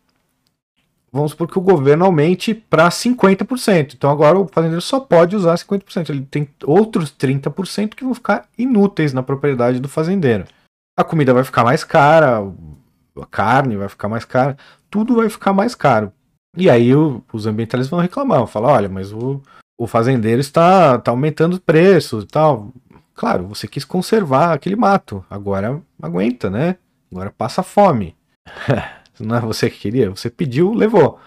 vamos supor que o governo aumente para 50%. Então agora o fazendeiro só pode usar 50%. Ele tem outros 30% que vão ficar inúteis na propriedade do fazendeiro. A comida vai ficar mais cara, a carne vai ficar mais cara, tudo vai ficar mais caro. E aí o, os ambientalistas vão reclamar, vão falar, olha, mas o, o fazendeiro está, está aumentando os preços e tal. Claro, você quis conservar aquele mato, agora aguenta, né? Agora passa fome. Não é você que queria, você pediu, levou.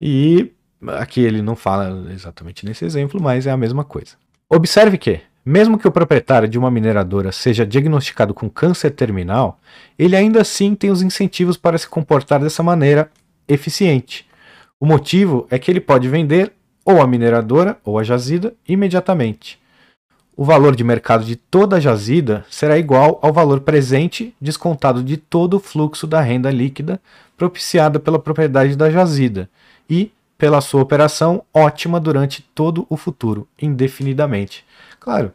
E aqui ele não fala exatamente nesse exemplo, mas é a mesma coisa. Observe que, Mesmo que o proprietário de uma mineradora seja diagnosticado com câncer terminal, ele ainda assim tem os incentivos para se comportar dessa maneira eficiente. O motivo é que ele pode vender ou a mineradora ou a jazida imediatamente. O valor de mercado de toda a jazida será igual ao valor presente descontado de todo o fluxo da renda líquida propiciada pela propriedade da jazida e pela sua operação ótima durante todo o futuro, indefinidamente. Claro,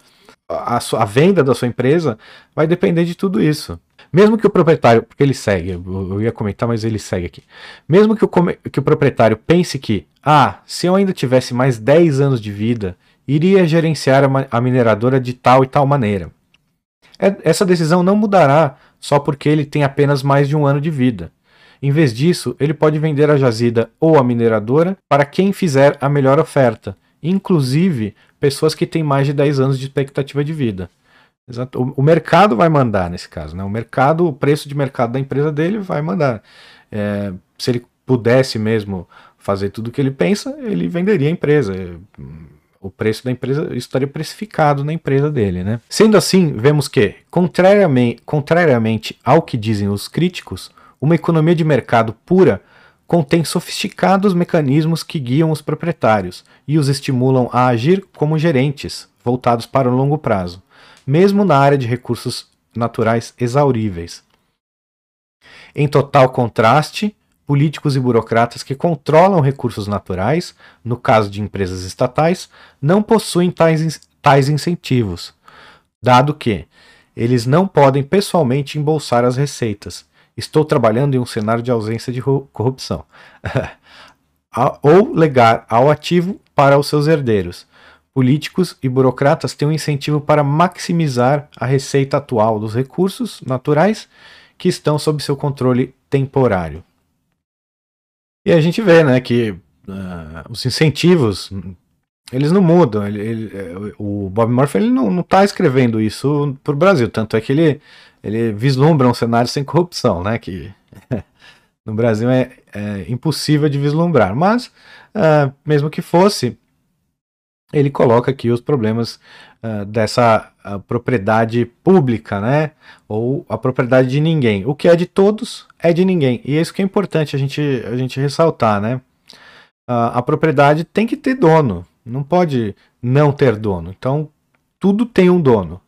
a, sua, a venda da sua empresa vai depender de tudo isso. Mesmo que o proprietário, porque ele segue, eu ia comentar, mas ele segue aqui. Mesmo que o, que o proprietário pense que, ah, se eu ainda tivesse mais 10 anos de vida, iria gerenciar a, mineradora de tal e tal maneira. É, essa decisão não mudará só porque ele tem apenas mais de um ano de vida. Em vez disso, ele pode vender a jazida ou a mineradora para quem fizer a melhor oferta, inclusive pessoas que têm mais de 10 anos de expectativa de vida. Exato. O, mercado vai mandar nesse caso, né? O mercado, o preço de mercado da empresa dele vai mandar. É, se ele pudesse mesmo fazer tudo o que ele pensa, ele venderia a empresa. O preço da empresa estaria precificado na empresa dele, né? Sendo assim, vemos que, contrariamente, contrariamente ao que dizem os críticos, uma economia de mercado pura contém sofisticados mecanismos que guiam os proprietários e os estimulam a agir como gerentes, voltados para o longo prazo mesmo na área de recursos naturais exauríveis. Em total contraste, políticos e burocratas que controlam recursos naturais, no caso de empresas estatais, não possuem tais, tais incentivos, dado que eles não podem pessoalmente embolsar as receitas. Estou trabalhando em um cenário de ausência de corrupção. ou legar ao ativo para os seus herdeiros, políticos e burocratas têm um incentivo para maximizar a receita atual dos recursos naturais que estão sob seu controle temporário. E a gente vê né, que uh, os incentivos eles não mudam. Ele, ele, o Bob Murphy ele não está escrevendo isso para o Brasil, tanto é que ele, ele vislumbra um cenário sem corrupção, né, que no Brasil é, é impossível de vislumbrar. Mas, uh, mesmo que fosse, ele coloca aqui os problemas uh, dessa uh, propriedade pública, né? Ou a propriedade de ninguém. O que é de todos é de ninguém. E é isso que é importante a gente, a gente ressaltar, né? Uh, a propriedade tem que ter dono. Não pode não ter dono. Então, tudo tem um dono.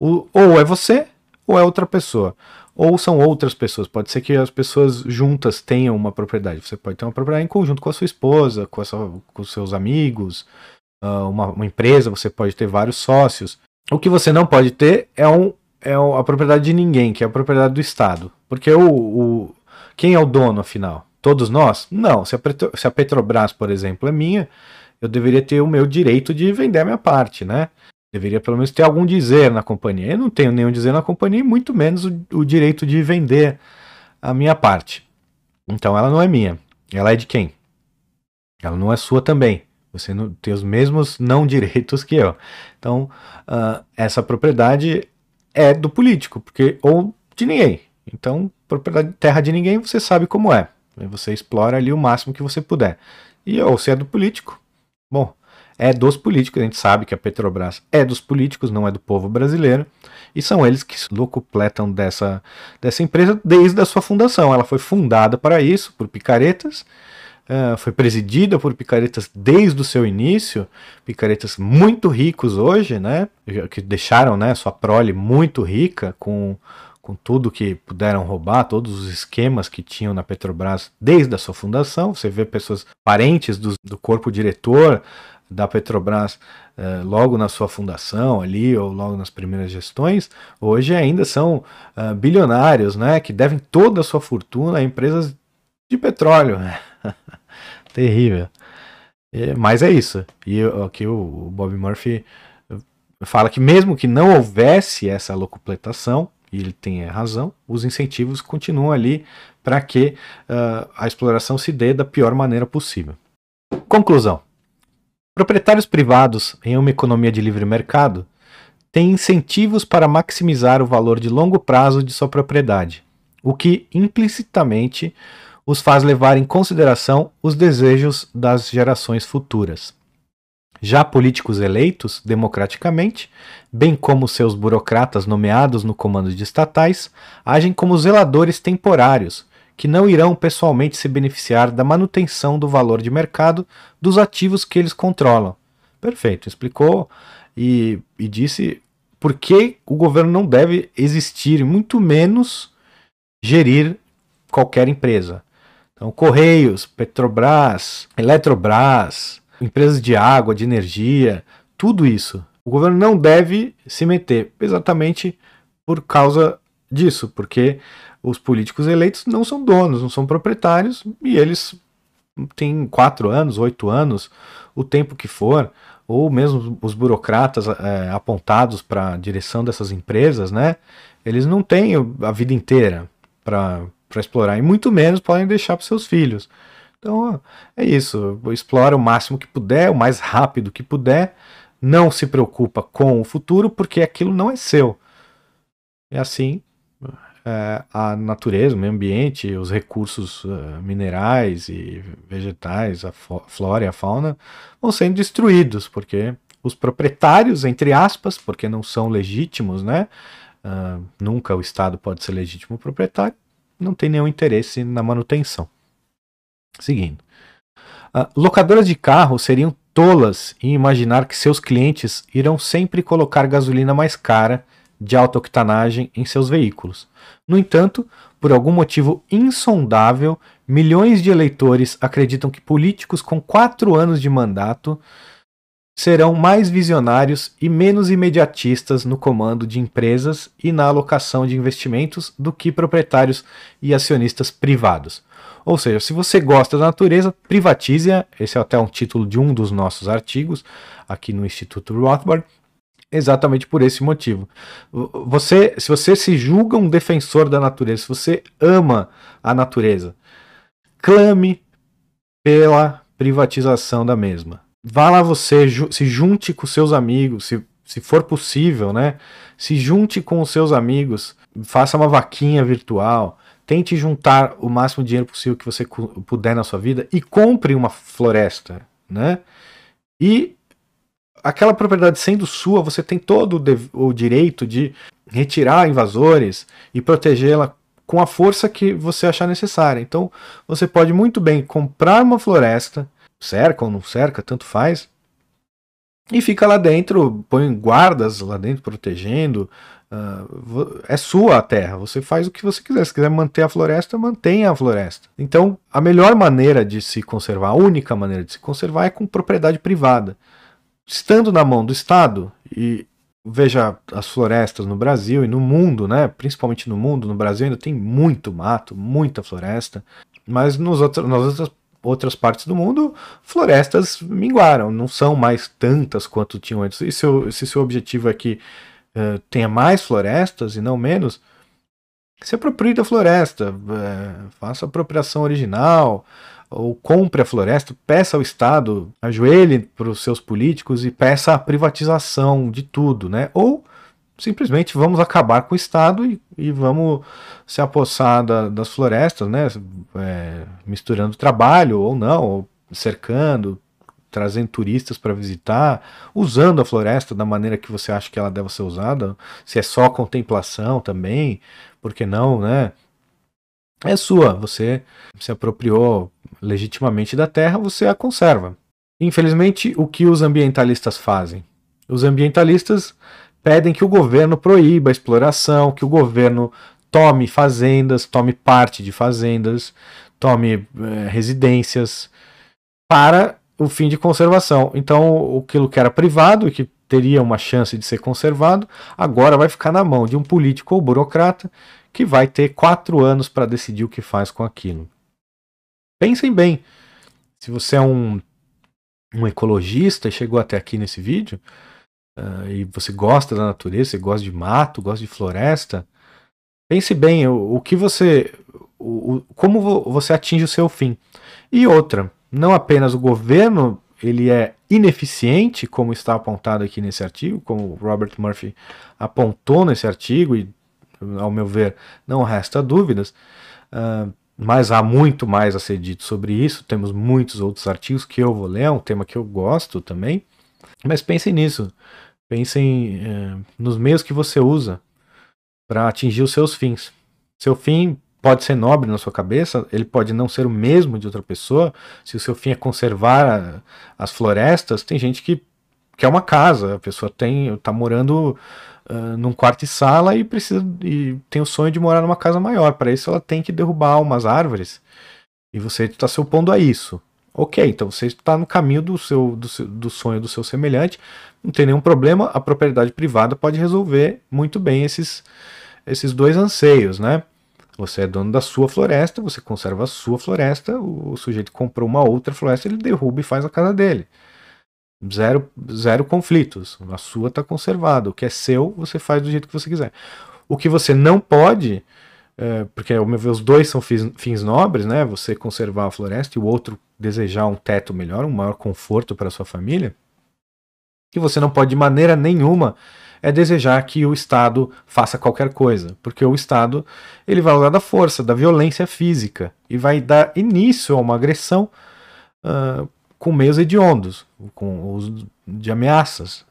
O, ou é você, ou é outra pessoa. Ou são outras pessoas. Pode ser que as pessoas juntas tenham uma propriedade. Você pode ter uma propriedade em conjunto com a sua esposa, com, a sua, com seus amigos, uh, uma, uma, empresa, você pode ter vários sócios. O que você não pode ter é, um, é a propriedade de ninguém, que é a propriedade do Estado. Porque o, o quem é o dono, afinal? Todos nós? Não. Se a, se a Petrobras, por exemplo, é minha, eu deveria ter o meu direito de vender a minha parte, né? Deveria pelo menos ter algum dizer na companhia. Eu não tenho nenhum dizer na companhia, e muito menos o, o direito de vender a minha parte. Então ela não é minha. Ela é de quem? Ela não é sua também. Você não tem os mesmos não direitos que eu. Então, uh, essa propriedade é do político, porque ou de ninguém. Então, propriedade terra de ninguém, você sabe como é. Você explora ali o máximo que você puder. E ou se é do político, bom, é dos políticos. A gente sabe que a Petrobras é dos políticos, não é do povo brasileiro. E são eles que locupletam dessa, dessa empresa desde a sua fundação. Ela foi fundada para isso, por picaretas uh, foi presidida por picaretas desde o seu início, picaretas muito ricos hoje, né, que deixaram né, sua prole muito rica com, com tudo que puderam roubar, todos os esquemas que tinham na Petrobras desde a sua fundação. Você vê pessoas parentes do, do corpo diretor da Petrobras uh, logo na sua fundação ali ou logo nas primeiras gestões, hoje ainda são uh, bilionários, né, que devem toda a sua fortuna a empresas de petróleo. Terrível. Mas é isso. E aqui o, o Bob Murphy fala que mesmo que não houvesse essa locupletação, e ele tem razão, os incentivos continuam ali para que uh, a exploração se dê da pior maneira possível. Conclusão: proprietários privados em uma economia de livre mercado têm incentivos para maximizar o valor de longo prazo de sua propriedade, o que implicitamente os faz levar em consideração os desejos das gerações futuras. Já políticos eleitos democraticamente, bem como seus burocratas nomeados no comando de estatais, agem como zeladores temporários, que não irão pessoalmente se beneficiar da manutenção do valor de mercado dos ativos que eles controlam. Perfeito, explicou e, e disse por que o governo não deve existir, muito menos gerir qualquer empresa. Então, Correios, Petrobras, Eletrobras, empresas de água, de energia, tudo isso. O governo não deve se meter, exatamente por causa disso, porque os políticos eleitos não são donos, não são proprietários e eles têm quatro anos, oito anos, o tempo que for, ou mesmo os burocratas é, apontados para a direção dessas empresas, né? Eles não têm a vida inteira para explorar e muito menos podem deixar para seus filhos. Então é isso, explora o máximo que puder, o mais rápido que puder, não se preocupa com o futuro porque aquilo não é seu. E assim é, a natureza, o meio ambiente, os recursos uh, minerais e vegetais, a flora e a fauna vão sendo destruídos porque os proprietários, entre aspas, porque não são legítimos, né? Uh, nunca o Estado pode ser legítimo proprietário, não tem nenhum interesse na manutenção. Seguindo. Uh, locadoras de carro seriam tolas em imaginar que seus clientes irão sempre colocar gasolina mais cara de alta octanagem em seus veículos. No entanto, por algum motivo insondável, milhões de eleitores acreditam que políticos com quatro anos de mandato serão mais visionários e menos imediatistas no comando de empresas e na alocação de investimentos do que proprietários e acionistas privados. Ou seja, se você gosta da natureza, privatize-a. Esse é até um título de um dos nossos artigos aqui no Instituto Rothbard. Exatamente por esse motivo. Você, se você se julga um defensor da natureza, se você ama a natureza, clame pela privatização da mesma. Vá lá você, se junte com seus amigos, se, se for possível, né? Se junte com os seus amigos, faça uma vaquinha virtual, Tente juntar o máximo dinheiro possível que você puder na sua vida e compre uma floresta, né? E aquela propriedade sendo sua, você tem todo o direito de retirar invasores e protegê-la com a força que você achar necessária. Então, você pode muito bem comprar uma floresta, cerca ou não cerca, tanto faz, e fica lá dentro, põe guardas lá dentro protegendo, Uh, é sua a terra, você faz o que você quiser. Se quiser manter a floresta, mantenha a floresta. Então, a melhor maneira de se conservar, a única maneira de se conservar é com propriedade privada. Estando na mão do Estado, e veja as florestas no Brasil e no mundo, né? principalmente no mundo, no Brasil ainda tem muito mato, muita floresta, mas nos outros, nas outras, outras partes do mundo, florestas minguaram, não são mais tantas quanto tinham antes. E se, se seu objetivo é que uh, tenha mais florestas e não menos, se aproprie da floresta, uh, faça a apropriação original, ou compre a floresta, peça ao Estado, ajoelhe para os seus políticos e peça a privatização de tudo, né? Ou simplesmente vamos acabar com o Estado e, e vamos se apossar da, das florestas, né? É, misturando trabalho ou não, ou cercando, trazendo turistas para visitar, usando a floresta da maneira que você acha que ela deve ser usada, se é só contemplação também, por que não, né? É sua, você se apropriou legitimamente da terra, você a conserva. Infelizmente, o que os ambientalistas fazem? Os ambientalistas pedem que o governo proíba a exploração, que o governo tome fazendas, tome parte de fazendas, tome é, residências, para o fim de conservação. Então, aquilo que era privado e que teria uma chance de ser conservado, agora vai ficar na mão de um político ou burocrata que vai ter quatro anos para decidir o que faz com aquilo. Pensem bem, se você é um, um ecologista e chegou até aqui nesse vídeo, uh, e você gosta da natureza, você gosta de mato, gosta de floresta, pense bem o, o que você. O, como você atinge o seu fim. E outra, não apenas o governo ele é ineficiente, como está apontado aqui nesse artigo, como Robert Murphy apontou nesse artigo, e ao meu ver não resta dúvidas, uh, mas há muito mais a ser dito sobre isso. Temos muitos outros artigos que eu vou ler, é um tema que eu gosto também. Mas pensem nisso. Pensem é, nos meios que você usa para atingir os seus fins. Seu fim pode ser nobre na sua cabeça, ele pode não ser o mesmo de outra pessoa. Se o seu fim é conservar a, as florestas, tem gente que quer uma casa, a pessoa tem está morando uh, num quarto e sala e precisa e tem o sonho de morar numa casa maior. Para isso, ela tem que derrubar umas árvores. E você está se opondo a isso. Ok, então você está no caminho do, seu, do, seu, do sonho do seu semelhante, não tem nenhum problema, a propriedade privada pode resolver muito bem esses, esses dois anseios, né? Você é dono da sua floresta, você conserva a sua floresta, o, sujeito comprou uma outra floresta, ele derruba e faz a casa dele. Zero, zero conflitos. A sua está conservada. O que é seu, você faz do jeito que você quiser. O que você não pode, é, porque ao meu ver os dois são fins, fins, nobres, né? Você conservar a floresta e o outro desejar um teto melhor, um maior conforto para sua família. Que você não pode de maneira nenhuma é desejar que o Estado faça qualquer coisa, porque o Estado ele vai usar da força, da violência física e vai dar início a uma agressão uh, com meios hediondos, com uso de ameaças.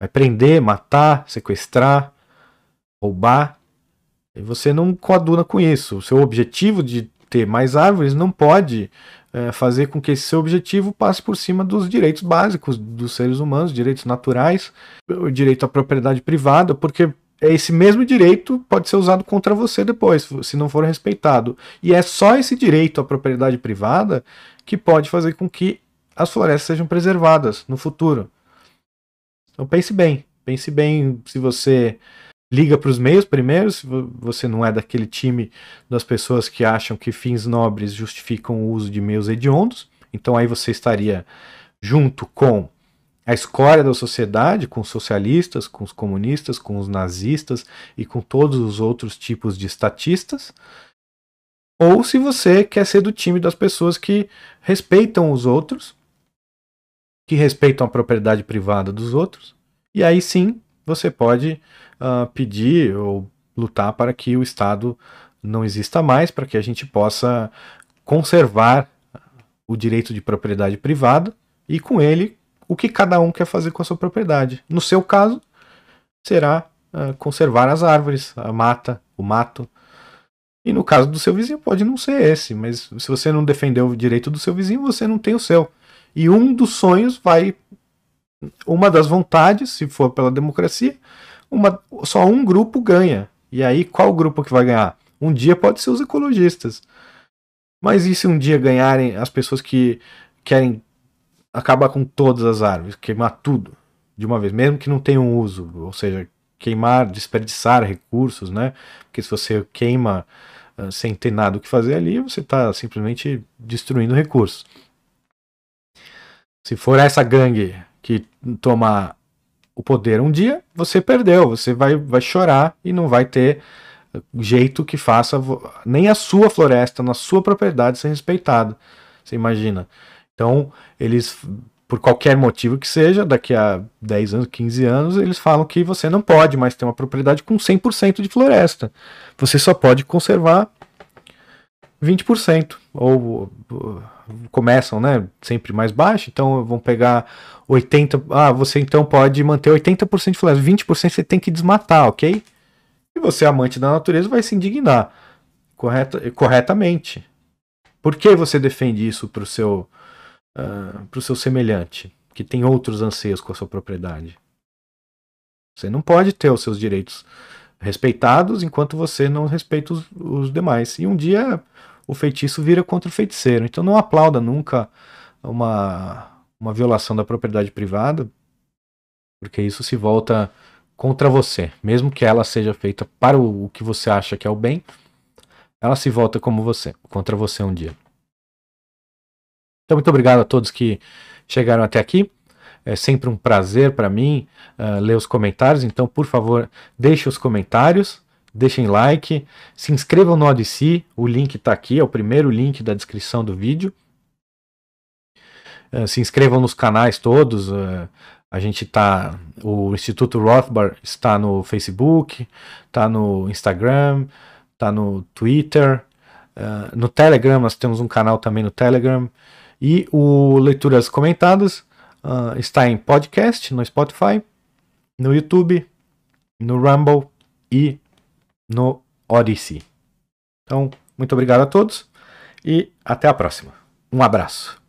Vai prender, matar, sequestrar, roubar. Você não coaduna com isso. O seu objetivo de ter mais árvores não pode é, fazer com que esse seu objetivo passe por cima dos direitos básicos dos seres humanos, direitos naturais, o direito à propriedade privada, porque esse mesmo direito pode ser usado contra você depois, se não for respeitado. E é só esse direito à propriedade privada que pode fazer com que as florestas sejam preservadas no futuro. Então pense bem, pense bem se você liga para os meios primeiro, se você não é daquele time das pessoas que acham que fins nobres justificam o uso de meios hediondos, então aí você estaria junto com a escória da sociedade, com os socialistas, com os comunistas, com os nazistas e com todos os outros tipos de estatistas. Ou se você quer ser do time das pessoas que respeitam os outros, que respeitam a propriedade privada dos outros, e aí sim você pode uh, pedir ou lutar para que o Estado não exista mais, para que a gente possa conservar o direito de propriedade privada e com ele o que cada um quer fazer com a sua propriedade. No seu caso, será uh, conservar as árvores, a mata, o mato. E no caso do seu vizinho, pode não ser esse, mas se você não defender o direito do seu vizinho, você não tem o seu. E um dos sonhos vai. Uma das vontades, se for pela democracia, uma, só um grupo ganha. E aí, qual grupo que vai ganhar? Um dia pode ser os ecologistas. Mas e se um dia ganharem as pessoas que querem acabar com todas as árvores, queimar tudo de uma vez, mesmo que não tenham uso, ou seja, queimar, desperdiçar recursos, né? Porque se você queima uh, sem ter nada o que fazer ali, você está simplesmente destruindo recursos. Se for essa gangue que tomar o poder um dia, você perdeu, você vai, vai chorar e não vai ter jeito que faça nem a sua floresta, na sua propriedade ser respeitada. Você imagina? Então, eles, por qualquer motivo que seja, daqui a 10 anos, 15 anos, eles falam que você não pode mais ter uma propriedade com 100% de floresta. Você só pode conservar 20%. Ou, ou começam, né, sempre mais baixo, então vão pegar 80, ah, você então pode manter 80% de floresta, 20% você tem que desmatar, ok? E você, amante da natureza, vai se indignar correta, corretamente. Por que você defende isso para o seu, uh, seu semelhante, que tem outros anseios com a sua propriedade? Você não pode ter os seus direitos respeitados enquanto você não respeita os, os demais. E um dia o feitiço vira contra o feiticeiro. Então não aplauda nunca uma, uma violação da propriedade privada, porque isso se volta contra você. Mesmo que ela seja feita para o, o que você acha que é o bem, ela se volta como você, contra você um dia. Então, muito obrigado a todos que chegaram até aqui. É sempre um prazer para mim uh, ler os comentários. Então, por favor, deixe os comentários deixem like, se inscrevam no Odyssey, o link está aqui, é o primeiro link da descrição do vídeo. Uh, se inscrevam nos canais todos, uh, a gente está, o Instituto Rothbard está no Facebook, está no Instagram, está no Twitter, uh, no Telegram, nós temos um canal também no Telegram, e o Leituras Comentadas, está em podcast, no Spotify, no YouTube, no Rumble e no Odyssey. Então, muito obrigado a todos e até a próxima. Um abraço.